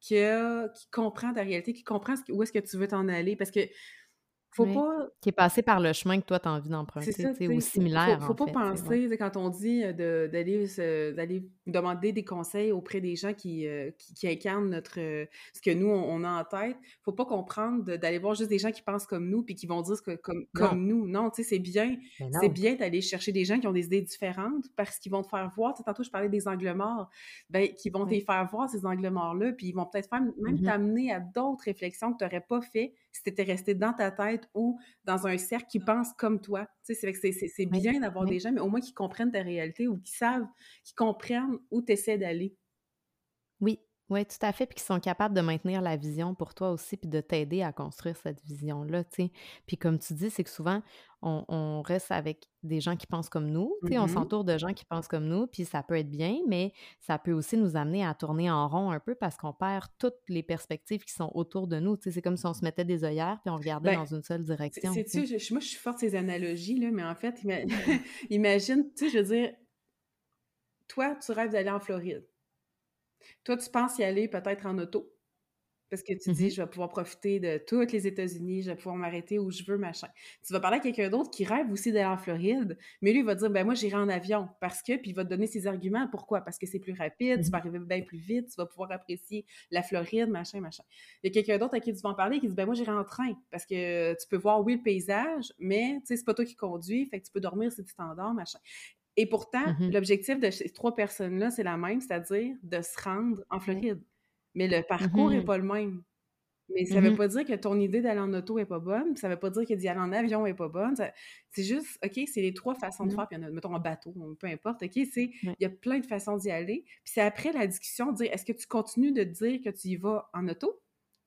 qui, qui comprend ta réalité, qui comprend où est-ce que tu veux t'en aller, parce que faut pas... Qui est passé par le chemin que toi, tu as envie d'emprunter, ou similaire, Faut, faut pas penser, quand on dit d'aller demander des conseils auprès des gens qui, euh, qui, incarnent notre, euh, ce que nous, on, a en tête, faut pas comprendre d'aller voir juste des gens qui pensent comme nous puis qui vont dire ce que, comme, comme nous. Non, tu sais, c'est bien, c'est bien d'aller chercher des gens qui ont des idées différentes parce qu'ils vont te faire voir, tantôt je parlais des angles morts, ben, qui vont te faire voir ces angles morts-là puis ils vont peut-être même mmh t'amener à d'autres réflexions que tu n'aurais pas fait si tu étais resté dans ta tête ou dans un cercle qui pense comme toi. Tu sais, c'est bien d'avoir des gens, mais au moins qui comprennent ta réalité ou qui savent, qui comprennent où tu essaies d'aller. Oui, oui, tout à fait, puis qui sont capables de maintenir la vision pour toi aussi, puis de t'aider à construire cette vision-là, tu sais. Puis comme tu dis, c'est que souvent, on, reste avec des gens qui pensent comme nous, tu sais, on mm-hmm. s'entoure de gens qui pensent comme nous, puis ça peut être bien, mais ça peut aussi nous amener à tourner en rond un peu parce qu'on perd toutes les perspectives qui sont autour de nous, tu sais, c'est comme si on se mettait des œillères puis on regardait ben, dans une seule direction. Moi, je suis forte ces analogies, là, mais en fait, imagine, tu sais, je veux dire, toi, tu rêves d'aller en Floride. Toi, tu penses y aller peut-être en auto? Parce que tu mmh dis, je vais pouvoir profiter de toutes les États-Unis, je vais pouvoir m'arrêter où je veux, machin. Tu vas parler à quelqu'un d'autre qui rêve aussi d'aller en Floride, mais lui, il va dire, ben moi, j'irai en avion. Parce que, puis il va te donner ses arguments. Pourquoi? Parce que c'est plus rapide, tu vas mmh arriver bien plus vite, tu vas pouvoir apprécier la Floride, machin, machin. Il y a quelqu'un d'autre à qui tu vas en parler qui dit, ben moi, j'irai en train. Parce que tu peux voir, oui, le paysage, mais, tu sais, c'est pas toi qui conduis, fait que tu peux dormir si tu t'endors, machin. Et pourtant, mmh l'objectif de ces trois personnes-là, c'est la même, c'est-à-dire de se rendre en Floride. Mais le parcours n'est mmh pas le même. Mais ça ne veut pas dire que ton idée d'aller en auto n'est pas bonne, ça ne veut pas dire que d'y aller en avion n'est pas bonne. C'est juste, OK, c'est les trois façons de faire, puis il y en a, mettons, en bateau, peu importe, OK, c'est, il y a plein de façons d'y aller. Puis c'est après la discussion de dire, est-ce que tu continues de dire que tu y vas en auto?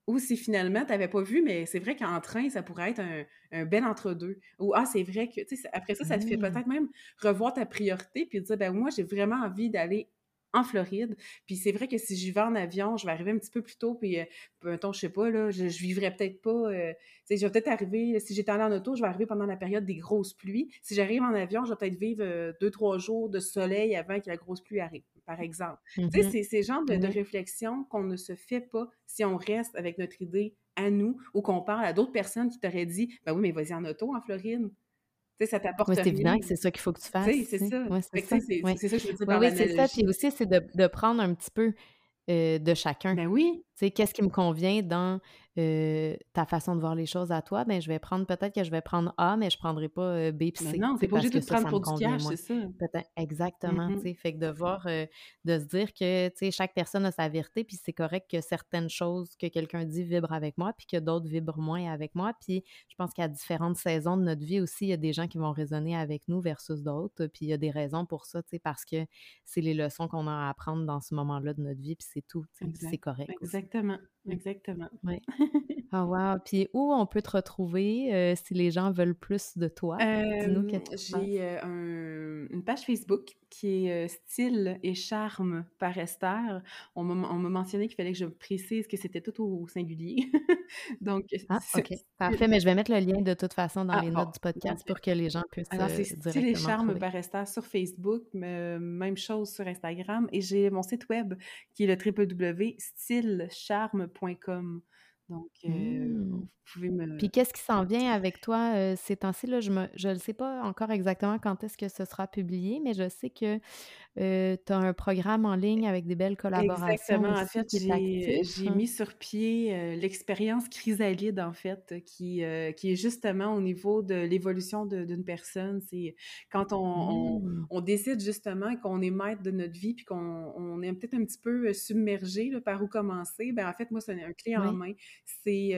Ou si finalement, tu n'avais pas vu, mais c'est vrai qu'en train, ça pourrait être un, un bel entre-deux. Ou, ah, c'est vrai que, tu sais, après ça, ça te fait Mmh. peut-être même revoir ta priorité, puis te dire, ben moi, j'ai vraiment envie d'aller en Floride. Puis c'est vrai que si j'y vais en avion, je vais arriver un petit peu plus tôt, puis, euh, mettons, je sais pas, là, je, je vivrais peut-être pas, euh, tu sais, je vais peut-être arriver, si j'étais allée en auto, je vais arriver pendant la période des grosses pluies. Si j'arrive en avion, je vais peut-être vivre euh, deux, trois jours de soleil avant que la grosse pluie arrive, par exemple. Tu sais, Mmh c'est ces genres de, réflexions qu'on ne se fait pas si on reste avec notre idée à nous ou qu'on parle à d'autres personnes qui t'auraient dit, ben oui, mais vas-y en auto en Floride. Tu sais, ça t'apporte c'est évident que c'est ça qu'il faut que tu fasses, c'est tu sais. ça. C'est ça. c'est que je veux dire Oui, par oui, c'est ça. Puis aussi, c'est de, de prendre un petit peu euh, de chacun. Ben oui, Tu sais, qu'est-ce qui me convient dans euh, ta façon de voir les choses à toi? Ben, je vais prendre, peut-être que je vais prendre A, mais je prendrai pas euh, B puis mais C, non, sais, pas obligé de ça, prendre ça pour du cash, c'est ça. Peut-être, exactement, tu sais. Fait que de voir, euh, de se dire que, tu sais, chaque personne a sa vérité, puis c'est correct que certaines choses que quelqu'un dit vibrent avec moi, puis que d'autres vibrent moins avec moi. Puis je pense qu'à différentes saisons de notre vie aussi, il y a des gens qui vont résonner avec nous versus d'autres. Puis il y a des raisons pour ça, tu sais, parce que c'est les leçons qu'on a à apprendre dans ce moment-là de notre vie, puis c'est tout, c'est correct. Exactement. Mm. Exactement. Ouais. Ah wow! Puis où on peut te retrouver euh, si les gens veulent plus de toi? Euh, j'ai euh, un- une page Facebook qui est euh, Style et charme par Esther. On m'a on m'a mentionné qu'il fallait que je précise que c'était tout au singulier. Donc, Ah, OK. Parfait, mais je vais mettre le lien de toute façon dans Ah, les bon, notes du podcast pour que les gens puissent Alors, c'est Style et Charme trouver. par Esther sur Facebook, même chose sur Instagram. Et j'ai mon site web qui est le Donc, euh, Hmm. vous pouvez me... Puis qu'est-ce qui s'en vient avec toi euh, ces temps-ci? Là, je ne je le sais pas encore exactement quand est-ce que ce sera publié, mais je sais que tu as un programme en ligne avec des belles collaborations Exactement. En fait, j'ai j'ai mis sur pied euh, l'expérience chrysalide, en fait, qui, euh, qui est justement au niveau de l'évolution d'une personne. C'est quand on, on, Hmm. on décide justement qu'on est maître de notre vie, puis qu'on on est peut-être un petit peu submergé là, par où commencer. Ben, en fait, moi, c'est un clé en main. C'est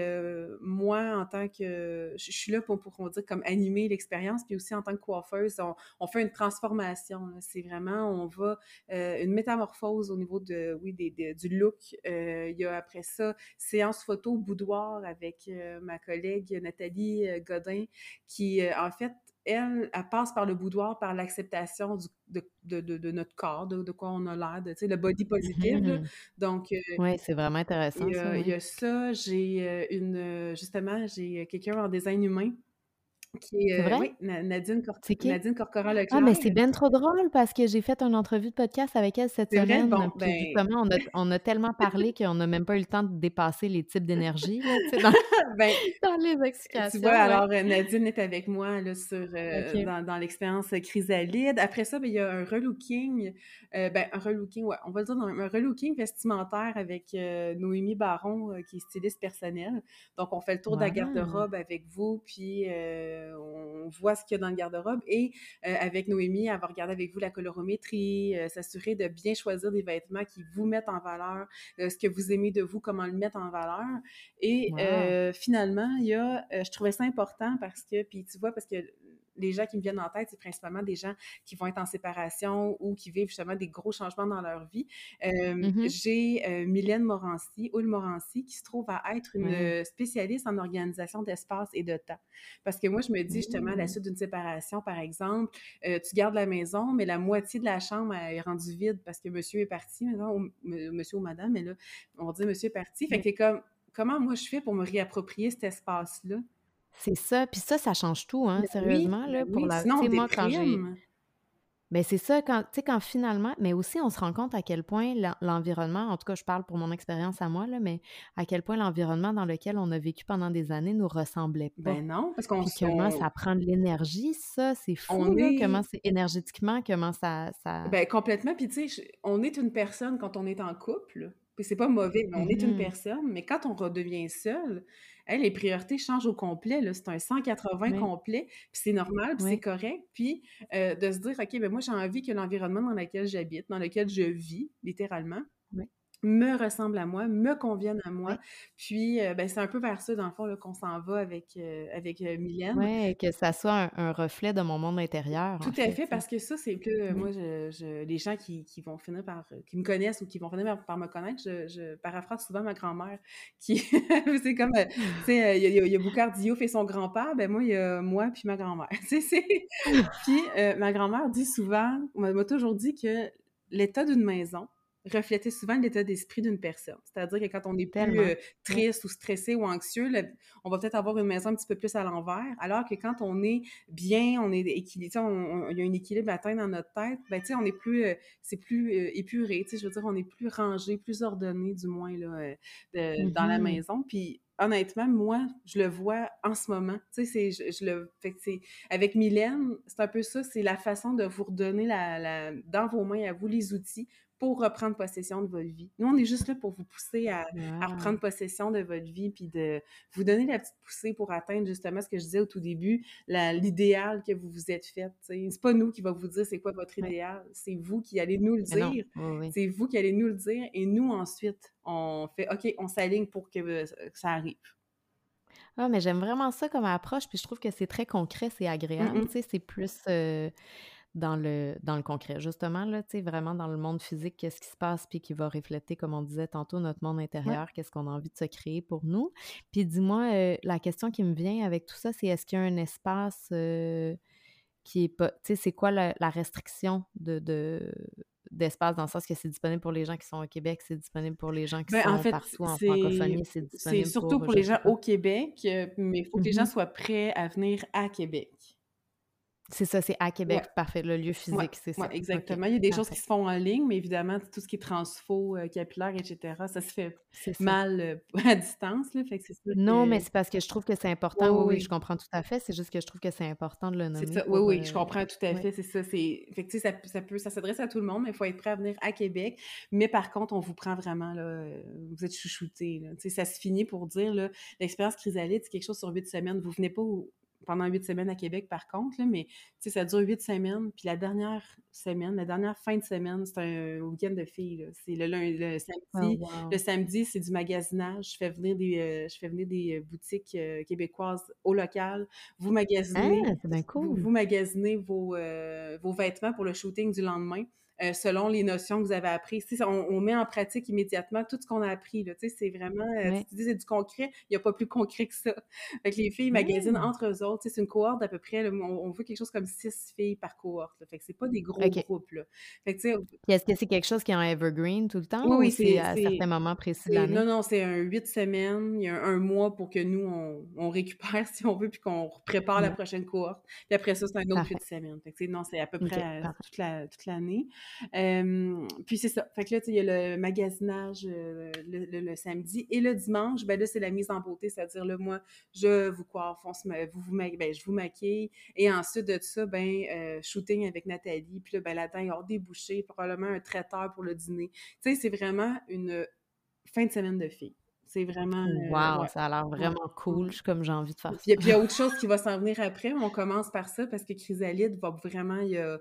moi, en tant que... Je suis là pour, pour on dire, comme animer l'expérience, puis aussi en tant que coiffeuse, on, on fait une transformation. C'est vraiment, on va euh, une métamorphose au niveau de, oui, des, des- du look. Euh, il y a après ça, séance photo boudoir avec euh, ma collègue Nathalie Godin, qui, en fait, elle, elle passe par le boudoir, par l'acceptation de, de, de, de notre corps, de, quoi on a l'air, de, tu sais, le body positive. Mhm. Donc, euh, Oui, c'est vraiment il intéressant y ça, a, il y oui. a ça, j'ai euh, une, justement, j'ai quelqu'un en design humain qui est, C'est euh, vrai? oui, Nadine, Cor-? Nadine Corcoran-Leclerc. Ah, mais c'est bien trop drôle parce que j'ai fait une entrevue de podcast avec elle cette semaine. Bon, Puis ben, justement, on a, on a tellement parlé qu'on n'a même pas eu le temps de dépasser les types d'énergie, tu dans, ben, dans les Tu vois, explications, ouais. alors euh, Nadine est avec moi là, sur, euh, dans, dans l'expérience chrysalide. Après ça, ben, il y a un relooking, euh, ben, un relooking, ouais, on va le dire, un, relooking vestimentaire avec euh, Noémie Baron, euh, qui est styliste personnelle. Donc, on fait le tour de la garde-robe avec vous, puis euh, on voit ce qu'il y a dans le garde-robe. Et euh, avec Noémie, elle va regarder avec vous la colorométrie, euh, s'assurer de bien choisir des vêtements qui vous mettent en valeur, euh, ce que vous aimez de vous, comment le mettre en valeur. Et Wow! finalement, il y a, je trouvais ça important parce que, puis tu vois, parce que les gens qui me viennent en tête, c'est principalement des gens qui vont être en séparation ou qui vivent justement des gros changements dans leur vie. Euh, Mhm. J'ai euh, Mylène Morancy, Oul Morancy, qui se trouve à être une Ouais. spécialiste en organisation d'espace et de temps. Parce que moi, je me dis justement, à la Mm. suite d'une séparation, par exemple, euh, tu gardes la maison, mais la moitié de la chambre elle est rendue vide parce que monsieur est parti, maintenant, ou, monsieur ou madame, mais là, on va dire monsieur est parti. Fait que comme, comment moi je fais pour me réapproprier cet espace-là? C'est ça. Puis ça, ça change tout, hein, Ben sérieusement, ben là, pour oui, la... sinon moi, quand j'ai... déprime. Ben c'est ça, quand, tu sais, quand finalement, mais aussi on se rend compte à quel point l'en- l'environnement, en tout cas je parle pour mon expérience à moi, là, mais à quel point l'environnement dans lequel on a vécu pendant des années nous ressemblait pas. Ben non, parce qu'on comment on, ça prend de l'énergie, ça, c'est on fou, là, est comment c'est énergétiquement, comment ça, ça... Ben, complètement. Puis, tu sais, on est une personne quand on est en couple. Puis, c'est pas mauvais, mais on est une Mhm. personne. Mais quand on redevient seul, hey, les priorités changent au complet. C'est un 180 Oui, complet. Puis, c'est normal, puis c'est correct. Puis, euh, de se dire, OK, ben moi, j'ai envie que l'environnement dans lequel j'habite, dans lequel je vis, littéralement, oui. Me ressemblent à moi, me conviennent à moi. Puis, euh, ben, c'est un peu vers ça, dans le fond, qu'on s'en va avec, euh, avec euh, Mylène. Oui, que ça soit un, reflet de mon monde intérieur. Tout à fait, parce que ça, c'est que moi, je, les gens qui, qui, vont finir par, qui me connaissent ou qui vont finir par, me connaître, je, je, paraphrase souvent ma grand-mère, qui, c'est comme, tu sais, il y, a, y a Boucardillo fait son grand-père, ben moi, il y a moi puis ma grand-mère. puis, ma grand-mère dit souvent, m'a toujours dit que l'état d'une maison, reflétait souvent l'état d'esprit d'une personne. C'est-à-dire que quand on est plus euh, triste ou stressé ou anxieux, on va peut-être avoir une maison un petit peu plus à l'envers, alors que quand on est bien, on est équilibré, il y a un équilibre atteint dans notre tête, ben, on est plus, euh, c'est plus euh, épuré, je veux dire, on est plus rangé, plus ordonné, du moins, là, dans la mm-hmm. maison. Puis, honnêtement, moi, je le vois en ce moment. Tu sais, je, je, le, fait avec Mylène, c'est un peu ça, c'est la façon de vous redonner la, la, dans vos mains à vous les outils pour reprendre possession de votre vie. Nous, on est juste là pour vous pousser à, reprendre possession de votre vie, puis de vous donner la petite poussée pour atteindre justement ce que je disais au tout début, l'idéal que vous vous êtes fait. C'est pas nous qui va vous dire c'est quoi votre idéal, c'est vous qui allez nous le dire. C'est vous qui allez nous le dire, et nous ensuite, on fait OK, on s'aligne pour que, euh, ça arrive. Ah, mais j'aime vraiment ça comme approche, puis je trouve que c'est très concret, c'est agréable. Tu sais, c'est plus. Euh, dans le, dans le concret. Justement, là, vraiment dans le monde physique, qu'est-ce qui se passe, puis qui va refléter, comme on disait tantôt, notre monde intérieur, qu'est-ce qu'on a envie de se créer pour nous. Puis dis-moi, euh, la question qui me vient avec tout ça, c'est est-ce qu'il y a un espace euh, qui est pas, tu sais, c'est quoi la, restriction de, d'espace dans le sens que c'est disponible pour les gens qui sont au Québec, c'est disponible pour les gens qui ben, sont partout en francophonie, c'est disponible C'est surtout pour, les gens au Québec, euh, mais il faut que les gens mm-hmm. soient prêts à venir à Québec. C'est ça, c'est à Québec, parfait, le lieu physique, c'est ça. exactement. Il y a des choses qui se font en ligne, mais évidemment, tout ce qui est transfo, euh, capillaire, etc., ça se fait mal euh, à distance. Là, fait que non, mais c'est parce que je trouve que c'est important. Oui, je comprends tout à fait. C'est juste que je trouve que c'est important de le nommer. Ça. Oui, oui, je euh, comprends tout à fait. C'est ça. Fait que, ça, ça, peut, ça s'adresse à tout le monde, mais il faut être prêt à venir à Québec. Mais par contre, on vous prend vraiment, là, vous êtes chouchouté. Ça se finit pour dire, l'expérience chrysalide, c'est quelque chose sur huit semaines. Vous venez pas pendant huit semaines à Québec, par contre, là, mais ça dure huit semaines. Puis la dernière semaine, la dernière fin de semaine, c'est un week-end de filles. C'est le, lundi, le samedi. Oh, le samedi, c'est du magasinage. Je fais venir des, euh, je fais venir des euh, boutiques euh, québécoises au local. Vous magasinez, ah, vous, vous, magasinez vos, vos vêtements pour le shooting du lendemain. Euh, selon les notions que vous avez apprises. On, on, met en pratique immédiatement tout ce qu'on a appris. C'est vraiment, euh, tu dis c'est du concret, il n'y a pas plus concret que ça. Fait les filles magasinent entre eux autres. C'est une cohorte d'à peu près, on, veut quelque chose comme six filles par cohorte. Fait que c'est pas des gros groupes. Là. est-ce que c'est quelque chose qui est en evergreen tout le temps oui, ou c'est à certains moments précis de Non, non, c'est un huit semaines, il y a un, mois pour que nous, on, récupère si on veut, puis qu'on prépare la prochaine cohorte. Puis après ça, c'est un autre huit semaines. Fait non, c'est à peu près toute l'année. Toute puis c'est ça. Fait que là, il y a le magasinage euh, le, samedi. Et le dimanche, ben là, c'est la mise en beauté, c'est-à-dire là, moi, je vous coiffe, vous, vous, ben, je vous maquille. Et ensuite de ça, ben, euh, shooting avec Nathalie. Puis là, ben, là-dedans, il y aura des bouchées, probablement un traiteur pour le dîner. Tu sais, c'est vraiment une fin de semaine de filles. C'est vraiment. Euh, wow, ça a l'air vraiment cool. Je comme j'ai envie de faire ça. Puis il y a autre chose qui va s'en venir après, mais on commence par ça parce que Chrysalide va vraiment. Il y a,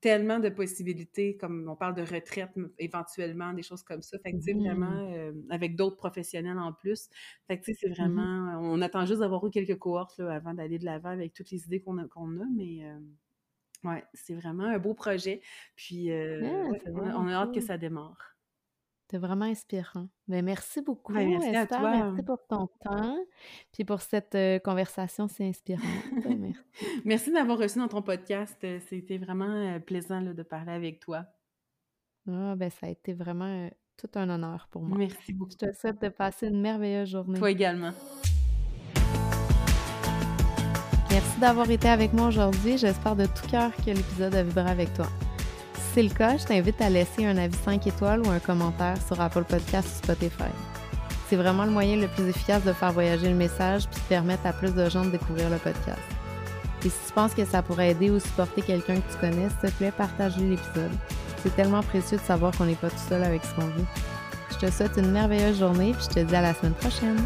tellement de possibilités, comme on parle de retraite éventuellement, des choses comme ça. Fait que, tu sais, vraiment, mmh. euh, avec d'autres professionnels en plus. Fait que, tu sais, c'est mmh vraiment... On attend juste d'avoir eu quelques cohortes là, avant d'aller de l'avant avec toutes les idées qu'on a, qu'on a, mais... Euh, ouais, c'est vraiment un beau projet. Puis, euh, on a hâte que ça démarre. C'est vraiment inspirant. Ben, merci beaucoup, merci à toi. Merci pour ton temps, puis pour cette conversation si inspirante. merci. merci d'avoir reçu dans ton podcast. C'était vraiment plaisant de parler avec toi. Ah, ben, ça a été vraiment tout un honneur pour moi. Merci beaucoup. Je te souhaite de passer une merveilleuse journée. Toi également. Merci d'avoir été avec moi aujourd'hui. J'espère de tout cœur que l'épisode a vibré avec toi c'est le cas, je t'invite à laisser un avis 5 étoiles ou un commentaire sur Apple Podcast ou Spotify. C'est vraiment le moyen le plus efficace de faire voyager le message puis de permettre à plus de gens de découvrir le podcast. Et si tu penses que ça pourrait aider ou supporter quelqu'un que tu connais, s'il te plaît, partage l'épisode. C'est tellement précieux de savoir qu'on n'est pas tout seul avec ce qu'on vit. Je te souhaite une merveilleuse journée puis je te dis à la semaine prochaine.